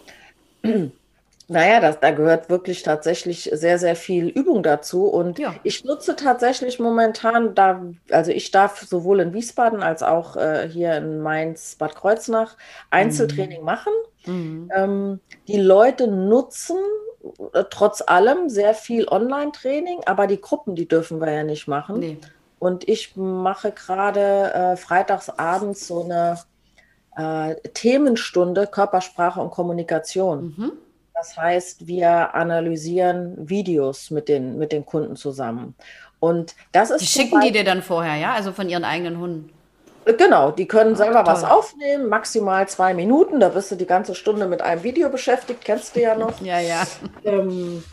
naja, das, da gehört wirklich tatsächlich sehr, sehr viel Übung dazu. Und ja. ich nutze tatsächlich momentan, da, also ich darf sowohl in Wiesbaden als auch äh, hier in Mainz, Bad Kreuznach Einzeltraining mhm. machen. Mhm. Ähm, die Leute nutzen äh, trotz allem sehr viel Online-Training, aber die Gruppen, die dürfen wir ja nicht machen. Nee. Und ich mache gerade äh, freitags abends so eine äh, Themenstunde Körpersprache und Kommunikation. Mhm. Das heißt, wir analysieren Videos mit den, mit den Kunden zusammen. Und das ist. Die schicken die dir dann vorher, ja? Also von ihren eigenen Hunden. Genau, die können selber Ach, was aufnehmen, maximal zwei Minuten. Da bist du die ganze Stunde mit einem Video beschäftigt, kennst du ja noch. [laughs] ja, ja. Ähm,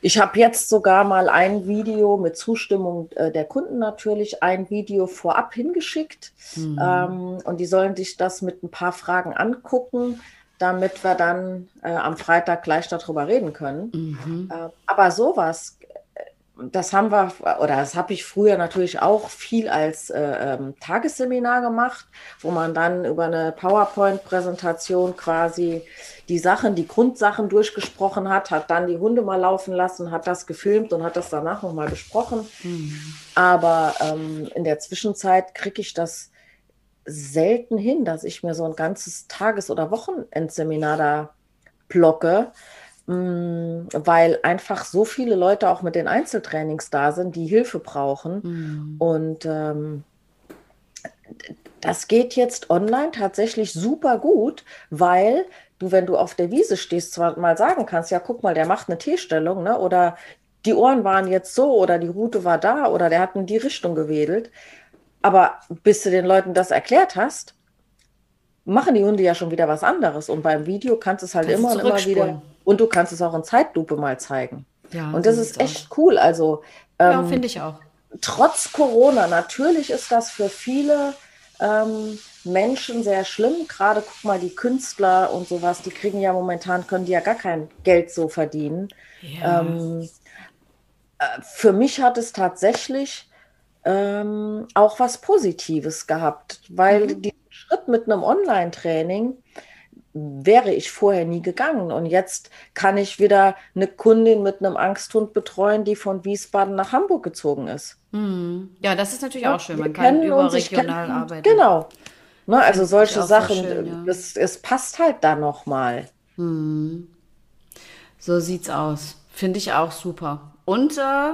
ich habe jetzt sogar mal ein Video mit Zustimmung äh, der Kunden natürlich, ein Video vorab hingeschickt. Mhm. Ähm, und die sollen sich das mit ein paar Fragen angucken damit wir dann äh, am Freitag gleich darüber reden können. Mhm. Äh, aber sowas, äh, das haben wir, oder das habe ich früher natürlich auch viel als äh, ähm, Tagesseminar gemacht, wo man dann über eine PowerPoint-Präsentation quasi die Sachen, die Grundsachen durchgesprochen hat, hat dann die Hunde mal laufen lassen, hat das gefilmt und hat das danach nochmal besprochen. Mhm. Aber ähm, in der Zwischenzeit kriege ich das selten hin, dass ich mir so ein ganzes Tages- oder Wochenendseminar da blocke, mm, weil einfach so viele Leute auch mit den Einzeltrainings da sind, die Hilfe brauchen. Mhm. Und ähm, das geht jetzt online tatsächlich super gut, weil du, wenn du auf der Wiese stehst, zwar mal sagen kannst, ja, guck mal, der macht eine T-Stellung, ne? Oder die Ohren waren jetzt so oder die Route war da oder der hat in die Richtung gewedelt. Aber bis du den Leuten das erklärt hast, machen die Hunde ja schon wieder was anderes. Und beim Video kannst du es halt kannst immer und immer wieder. Und du kannst es auch in Zeitlupe mal zeigen. Ja, und das ist echt aus. cool. Also, ähm, ja, finde ich auch. Trotz Corona, natürlich ist das für viele ähm, Menschen sehr schlimm. Gerade guck mal, die Künstler und sowas, die kriegen ja momentan, können die ja gar kein Geld so verdienen. Ja. Ähm, äh, für mich hat es tatsächlich ähm, auch was Positives gehabt, weil mhm. diesen Schritt mit einem Online-Training wäre ich vorher nie gegangen. Und jetzt kann ich wieder eine Kundin mit einem Angsthund betreuen, die von Wiesbaden nach Hamburg gezogen ist. Mhm. Ja, das ist natürlich ja, auch schön. Man kann überregional arbeiten. Genau. Ne, also solche Sachen, schön, ja. es, es, passt halt da nochmal. Mhm. So sieht's aus. Finde ich auch super. Und äh,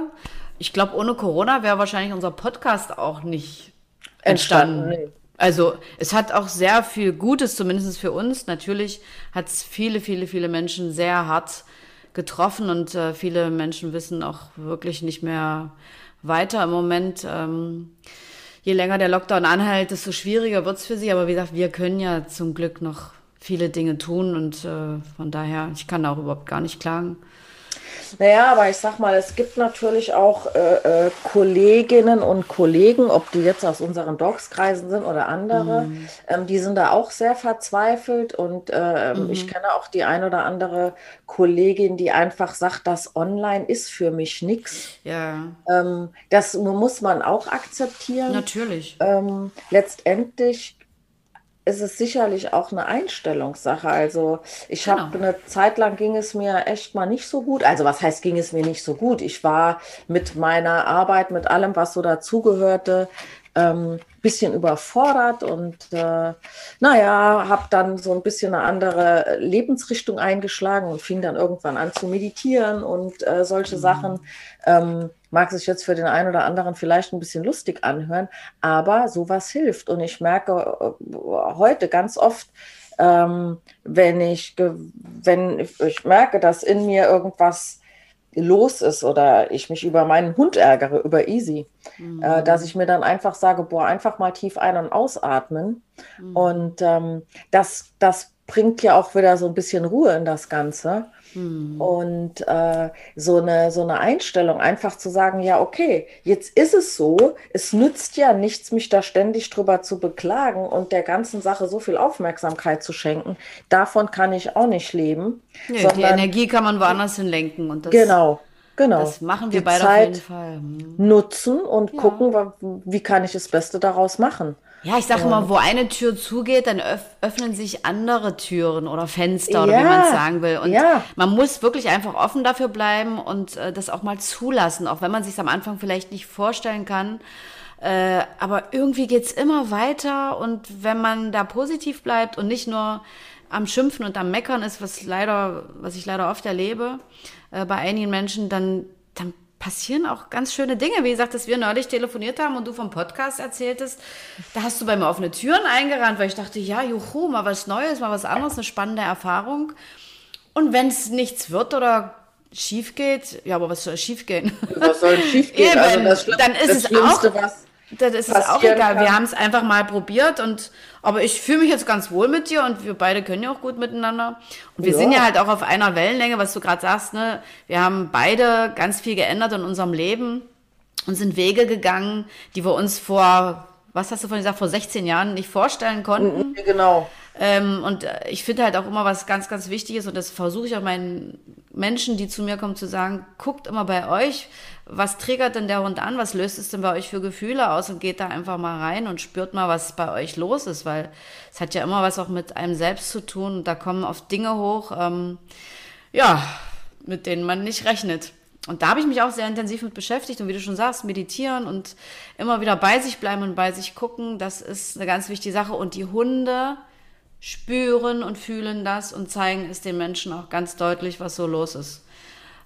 ich glaube, ohne Corona wäre wahrscheinlich unser Podcast auch nicht entstanden. entstanden nee. Also es hat auch sehr viel Gutes, zumindest für uns. Natürlich hat es viele, viele, viele Menschen sehr hart getroffen und äh, viele Menschen wissen auch wirklich nicht mehr weiter im Moment. Ähm, je länger der Lockdown anhält, desto schwieriger wird es für sie. Aber wie gesagt, wir können ja zum Glück noch viele Dinge tun und äh, von daher, ich kann auch überhaupt gar nicht klagen. Naja, aber ich sag mal, es gibt natürlich auch äh, äh, Kolleginnen und Kollegen, ob die jetzt aus unseren Dogskreisen sind oder andere, mhm. ähm, die sind da auch sehr verzweifelt und äh, mhm. ich kenne auch die ein oder andere Kollegin, die einfach sagt, das Online ist für mich nichts. Ja. Ähm, das muss man auch akzeptieren. Natürlich. Ähm, letztendlich ist es sicherlich auch eine Einstellungssache. Also ich genau. habe eine Zeit lang ging es mir echt mal nicht so gut. Also was heißt, ging es mir nicht so gut? Ich war mit meiner Arbeit, mit allem, was so dazugehörte, ähm, bisschen überfordert und äh, naja, habe dann so ein bisschen eine andere Lebensrichtung eingeschlagen und fing dann irgendwann an zu meditieren und äh, solche mhm. Sachen. Ähm, mag sich jetzt für den einen oder anderen vielleicht ein bisschen lustig anhören, aber sowas hilft. Und ich merke äh, heute ganz oft, ähm, wenn ich, wenn ich merke, dass in mir irgendwas los ist oder ich mich über meinen Hund ärgere, über Easy, mhm. äh, dass ich mir dann einfach sage, boah, einfach mal tief ein- und ausatmen. Mhm. Und ähm, das, das bringt ja auch wieder so ein bisschen Ruhe in das Ganze. Hm. Und äh, so, eine, so eine Einstellung, einfach zu sagen, ja, okay, jetzt ist es so, es nützt ja nichts, mich da ständig drüber zu beklagen und der ganzen Sache so viel Aufmerksamkeit zu schenken. Davon kann ich auch nicht leben. Nee, sondern, die Energie kann man woanders hin lenken. Und das, genau. Genau. Das machen wir die beide Zeit auf jeden Fall. Hm. Nutzen und ja. gucken, wie kann ich das Beste daraus machen. Ja, ich sage immer, wo eine Tür zugeht, dann öff öffnen sich andere Türen oder Fenster oder wie man es sagen will. Und ja. man muss wirklich einfach offen dafür bleiben und äh, das auch mal zulassen, auch wenn man sich am Anfang vielleicht nicht vorstellen kann. Äh, aber irgendwie geht's immer weiter und wenn man da positiv bleibt und nicht nur am Schimpfen und am Meckern ist, was leider, was ich leider oft erlebe äh, bei einigen Menschen, dann, dann passieren auch ganz schöne Dinge. Wie gesagt, dass wir neulich telefoniert haben und du vom Podcast erzähltest, da hast du bei mir offene Türen eingerannt, weil ich dachte, ja, juhu, mal was Neues, mal was anderes, eine spannende Erfahrung. Und wenn es nichts wird oder schief geht, ja, aber was soll schief gehen? Was soll [laughs] schief gehen? also dann ist es auch, das ist es auch egal. Kann. Wir haben es einfach mal probiert und aber ich fühle mich jetzt ganz wohl mit dir und wir beide können ja auch gut miteinander. Und wir ja. sind ja halt auch auf einer Wellenlänge, was du gerade sagst, ne? Wir haben beide ganz viel geändert in unserem Leben und sind Wege gegangen, die wir uns vor, was hast du vorhin gesagt, vor 16 Jahren nicht vorstellen konnten. Mhm, genau. Ähm, und ich finde halt auch immer, was ganz, ganz wichtig ist, und das versuche ich auch meinen Menschen, die zu mir kommen, zu sagen, guckt immer bei euch, was triggert denn der Hund an, was löst es denn bei euch für Gefühle aus und geht da einfach mal rein und spürt mal, was bei euch los ist, weil es hat ja immer was auch mit einem selbst zu tun und da kommen oft Dinge hoch, ähm, ja, mit denen man nicht rechnet. Und da habe ich mich auch sehr intensiv mit beschäftigt und wie du schon sagst, meditieren und immer wieder bei sich bleiben und bei sich gucken, das ist eine ganz wichtige Sache. Und die Hunde spüren und fühlen das und zeigen es den Menschen auch ganz deutlich, was so los ist.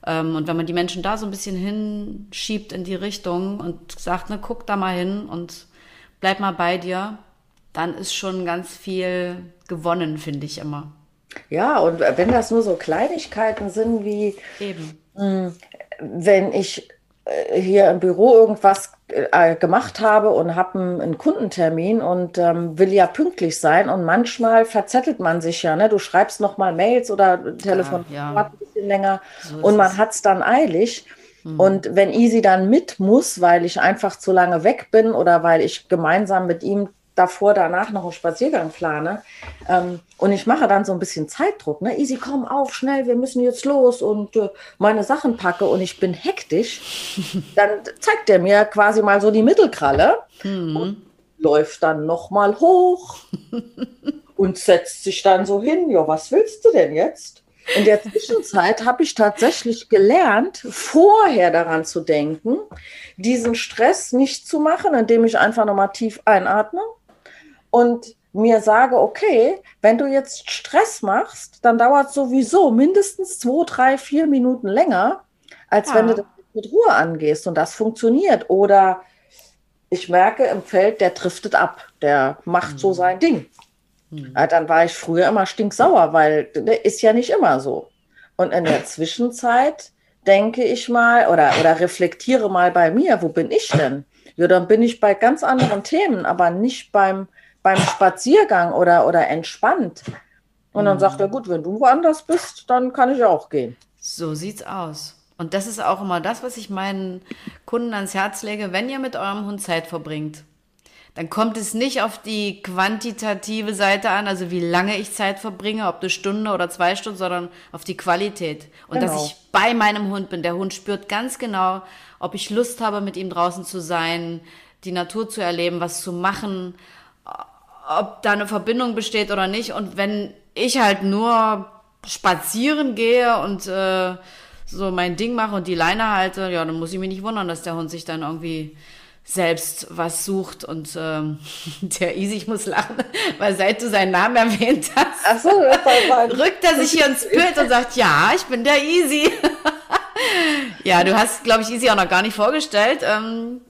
Ähm, und wenn man die Menschen da so ein bisschen hinschiebt in die Richtung und sagt, ne, guck da mal hin und bleib mal bei dir, dann ist schon ganz viel gewonnen, finde ich immer. Ja, und wenn das nur so Kleinigkeiten sind wie, Eben. Hm, wenn ich äh, hier im Büro irgendwas äh, gemacht habe und habe einen, einen, Kundentermin und ähm, will ja pünktlich sein und manchmal verzettelt man sich ja, ne? Du schreibst noch mal Mails oder Telefon ja, ja. ein bisschen länger so und man hat es dann eilig. Mhm. Und wenn Easy dann mit muss, weil ich einfach zu lange weg bin oder weil ich gemeinsam mit ihm davor, danach noch einen Spaziergang plane. Ähm, und ich mache dann so ein bisschen Zeitdruck. Ne? Easy, komm auf, schnell, wir müssen jetzt los und äh, meine Sachen packe und ich bin hektisch. [laughs] Dann zeigt er mir quasi mal so die Mittelkralle mhm. und läuft dann nochmal hoch [laughs] und setzt sich dann so hin. Ja, was willst du denn jetzt? In der Zwischenzeit habe ich tatsächlich gelernt, vorher daran zu denken, diesen Stress nicht zu machen, indem ich einfach nochmal tief einatme und mir sage, okay, wenn du jetzt Stress machst, dann dauert sowieso mindestens zwei, drei, vier Minuten länger, als ja. wenn du das mit Ruhe angehst und das funktioniert. Oder ich merke im Feld, der driftet ab, der macht mhm. so sein Ding. Mhm. Ja, dann war ich früher immer stinksauer, weil der ist ja nicht immer so. Und in der Zwischenzeit denke ich mal oder, oder reflektiere mal bei mir, wo bin ich denn? Ja, dann bin ich bei ganz anderen Themen, aber nicht beim beim Spaziergang oder, oder entspannt. Und dann sagt er, gut, wenn du woanders bist, dann kann ich auch gehen. So sieht's aus. Und das ist auch immer das, was ich meinen Kunden ans Herz lege, wenn ihr mit eurem Hund Zeit verbringt. Dann kommt es nicht auf die quantitative Seite an, also wie lange ich Zeit verbringe, ob eine Stunde oder zwei Stunden, sondern auf die Qualität. Und Genau. dass ich bei meinem Hund bin. Der Hund spürt ganz genau, ob ich Lust habe, mit ihm draußen zu sein, die Natur zu erleben, was zu machen, ob da eine Verbindung besteht oder nicht. Und wenn ich halt nur spazieren gehe und äh, so mein Ding mache und die Leine halte, ja, dann muss ich mich nicht wundern, dass der Hund sich dann irgendwie selbst was sucht und ähm, [laughs] der Easy, ich muss lachen, [laughs] weil seit du seinen Namen erwähnt hast, Ach so, das war [laughs] mein- rückt er sich hier ins Bild und sagt, ja, ich bin der Easy. ja, du hast, glaube ich, Easy auch noch gar nicht vorgestellt. Ähm,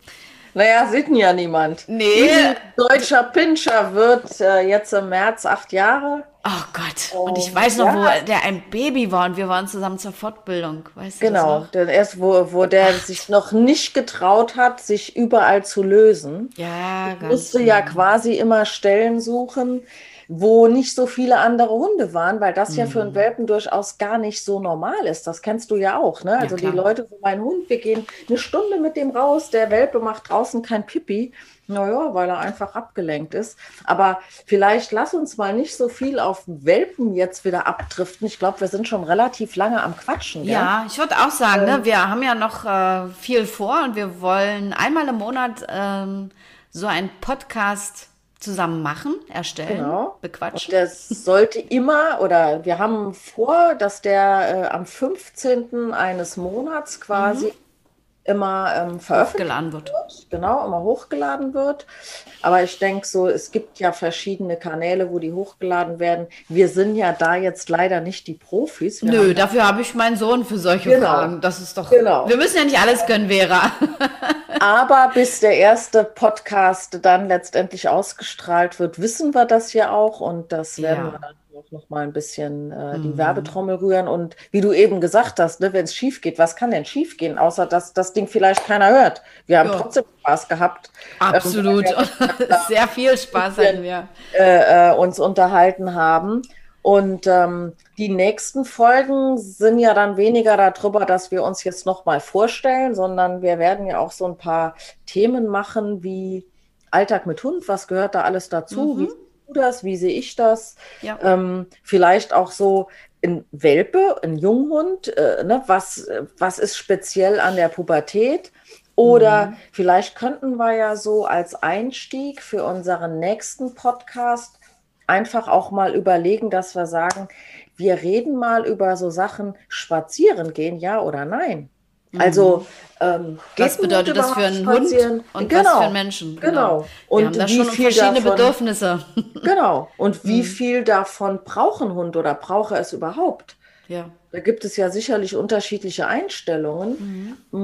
Naja, sieht ihn ja niemand. Nee. Easy, Deutscher Pinscher wird äh, jetzt im März acht Jahre. oh Gott. Und ich Oh, weiß noch, ja. wo der ein Baby war und wir waren zusammen zur Fortbildung. Weißt du Genau, denn erst wo, wo der sich noch nicht getraut hat, sich überall zu lösen, Ja, ganz musste ja genau. quasi immer Stellen suchen, wo nicht so viele andere Hunde waren, weil das ja für Mhm. einen Welpen durchaus gar nicht so normal ist. Das kennst du ja auch, ne? Also die klar. Leute, so mein Hund, wir gehen eine Stunde mit dem raus, der Welpe macht draußen kein Pipi. Naja, weil er einfach abgelenkt ist. Aber vielleicht lass uns mal nicht so viel auf Welpen jetzt wieder abdriften. Ich glaube, wir sind schon relativ lange am Quatschen. gell? Ja, ich würde auch sagen, ne, wir haben ja noch äh, viel vor und wir wollen einmal im Monat ähm, so einen Podcast zusammen machen, erstellen, Genau. bequatschen. Und das sollte immer, oder wir haben vor, dass der äh, am 15. eines Monats quasi immer ähm, veröffentlicht wird. wird, genau, immer hochgeladen wird. Aber ich denke so, es gibt ja verschiedene Kanäle, wo die hochgeladen werden. Wir sind ja da jetzt leider nicht die Profis. Wir Nö, dafür habe ich meinen Sohn für solche Genau. Fragen. Das ist doch. Genau. Wir müssen ja nicht alles können, Vera. [laughs] Aber bis der erste Podcast dann letztendlich ausgestrahlt wird, wissen wir das ja auch und das werden Ja. Wir dann auch noch mal ein bisschen äh, die Werbetrommel rühren und wie du eben gesagt hast, ne, wenn es schief geht, was kann denn schief gehen, außer dass das Ding vielleicht keiner hört. Wir haben Ja. trotzdem Spaß gehabt, Absolut. [laughs] [laughs] Sehr viel Spaß hatten wir. äh, äh, uns unterhalten haben. Und ähm, die nächsten Folgen sind ja dann weniger darüber, dass wir uns jetzt nochmal vorstellen, sondern wir werden ja auch so ein paar Themen machen wie Alltag mit Hund, was gehört da alles dazu, wie siehst du das, wie sehe ich das? Ja. Ähm, vielleicht auch so ein Welpe, ein Junghund, äh, ne, was, was ist speziell an der Pubertät? Oder vielleicht könnten wir ja so als Einstieg für unseren nächsten Podcast einfach auch mal überlegen, dass wir sagen, wir reden mal über so Sachen, spazieren gehen, ja oder nein. Also, ähm, Was bedeutet das für einen Hund spazieren? und Genau. was für einen Menschen? Genau. Wir Und haben da wie schon viel verschiedene davon- Bedürfnisse. [laughs] [laughs] Genau. Und Mhm. wie viel davon braucht ein Hund oder braucht er es überhaupt? ja. Da gibt es ja sicherlich unterschiedliche Einstellungen, Mhm.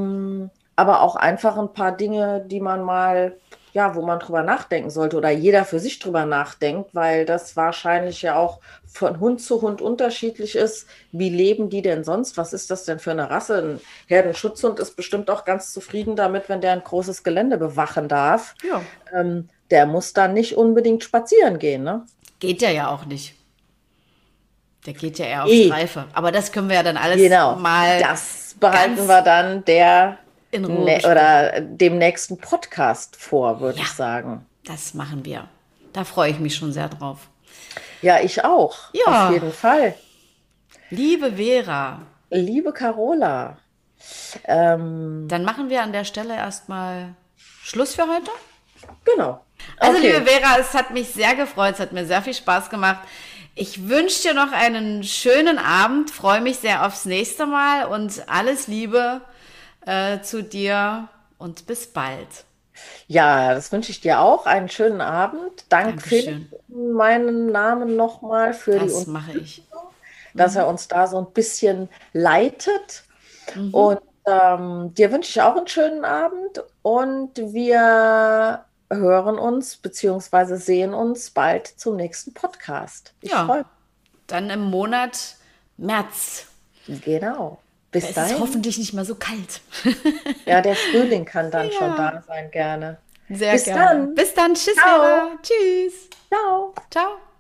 Mm, aber auch einfach ein paar Dinge, die man mal, ja, wo man drüber nachdenken sollte oder jeder für sich drüber nachdenkt, weil das wahrscheinlich ja auch von Hund zu Hund unterschiedlich ist. Wie leben die denn sonst? Was ist das denn für eine Rasse? Ein Herdenschutzhund ist bestimmt auch ganz zufrieden damit, wenn der ein großes Gelände bewachen darf. Ja. Ähm, der muss dann nicht unbedingt spazieren gehen, ne? Geht ja ja auch nicht. Der geht ja eher auf Eh. Streife. Aber das können wir ja dann alles Genau. mal das behalten wir dann der in Ruhe ne, oder dem nächsten Podcast vor, würde Ja. ich sagen. Das machen wir. Da freue ich mich schon sehr drauf. Ja, ich auch. Ja. Auf jeden Fall. Liebe Vera, Liebe Carola, ähm, dann machen wir an der Stelle erstmal Schluss für heute. genau. Also, Okay. liebe Vera, es hat mich sehr gefreut, es hat mir sehr viel Spaß gemacht. Ich wünsche dir noch einen schönen Abend, freue mich sehr aufs nächste Mal und alles Liebe äh, zu dir und bis bald. Ja, das wünsche ich dir auch. Einen schönen Abend. Dank Dankeschön. Philipp meinen Namen nochmal für die Das Un mache ich. dass er uns da so ein bisschen leitet. Und ähm, dir wünsche ich auch einen schönen Abend und wir hören uns bzw. sehen uns bald zum nächsten Podcast. Ich Ja. freue Dann im Monat März. mich. Genau. Bis Es ist dahin. hoffentlich nicht mehr so kalt. [laughs] Ja, der Frühling kann dann schon Ja. da sein, gerne. Sehr Bis gerne. dann. Bis dann. Tschüss, Ciao. Vera. Tschüss. Ciao. Ciao.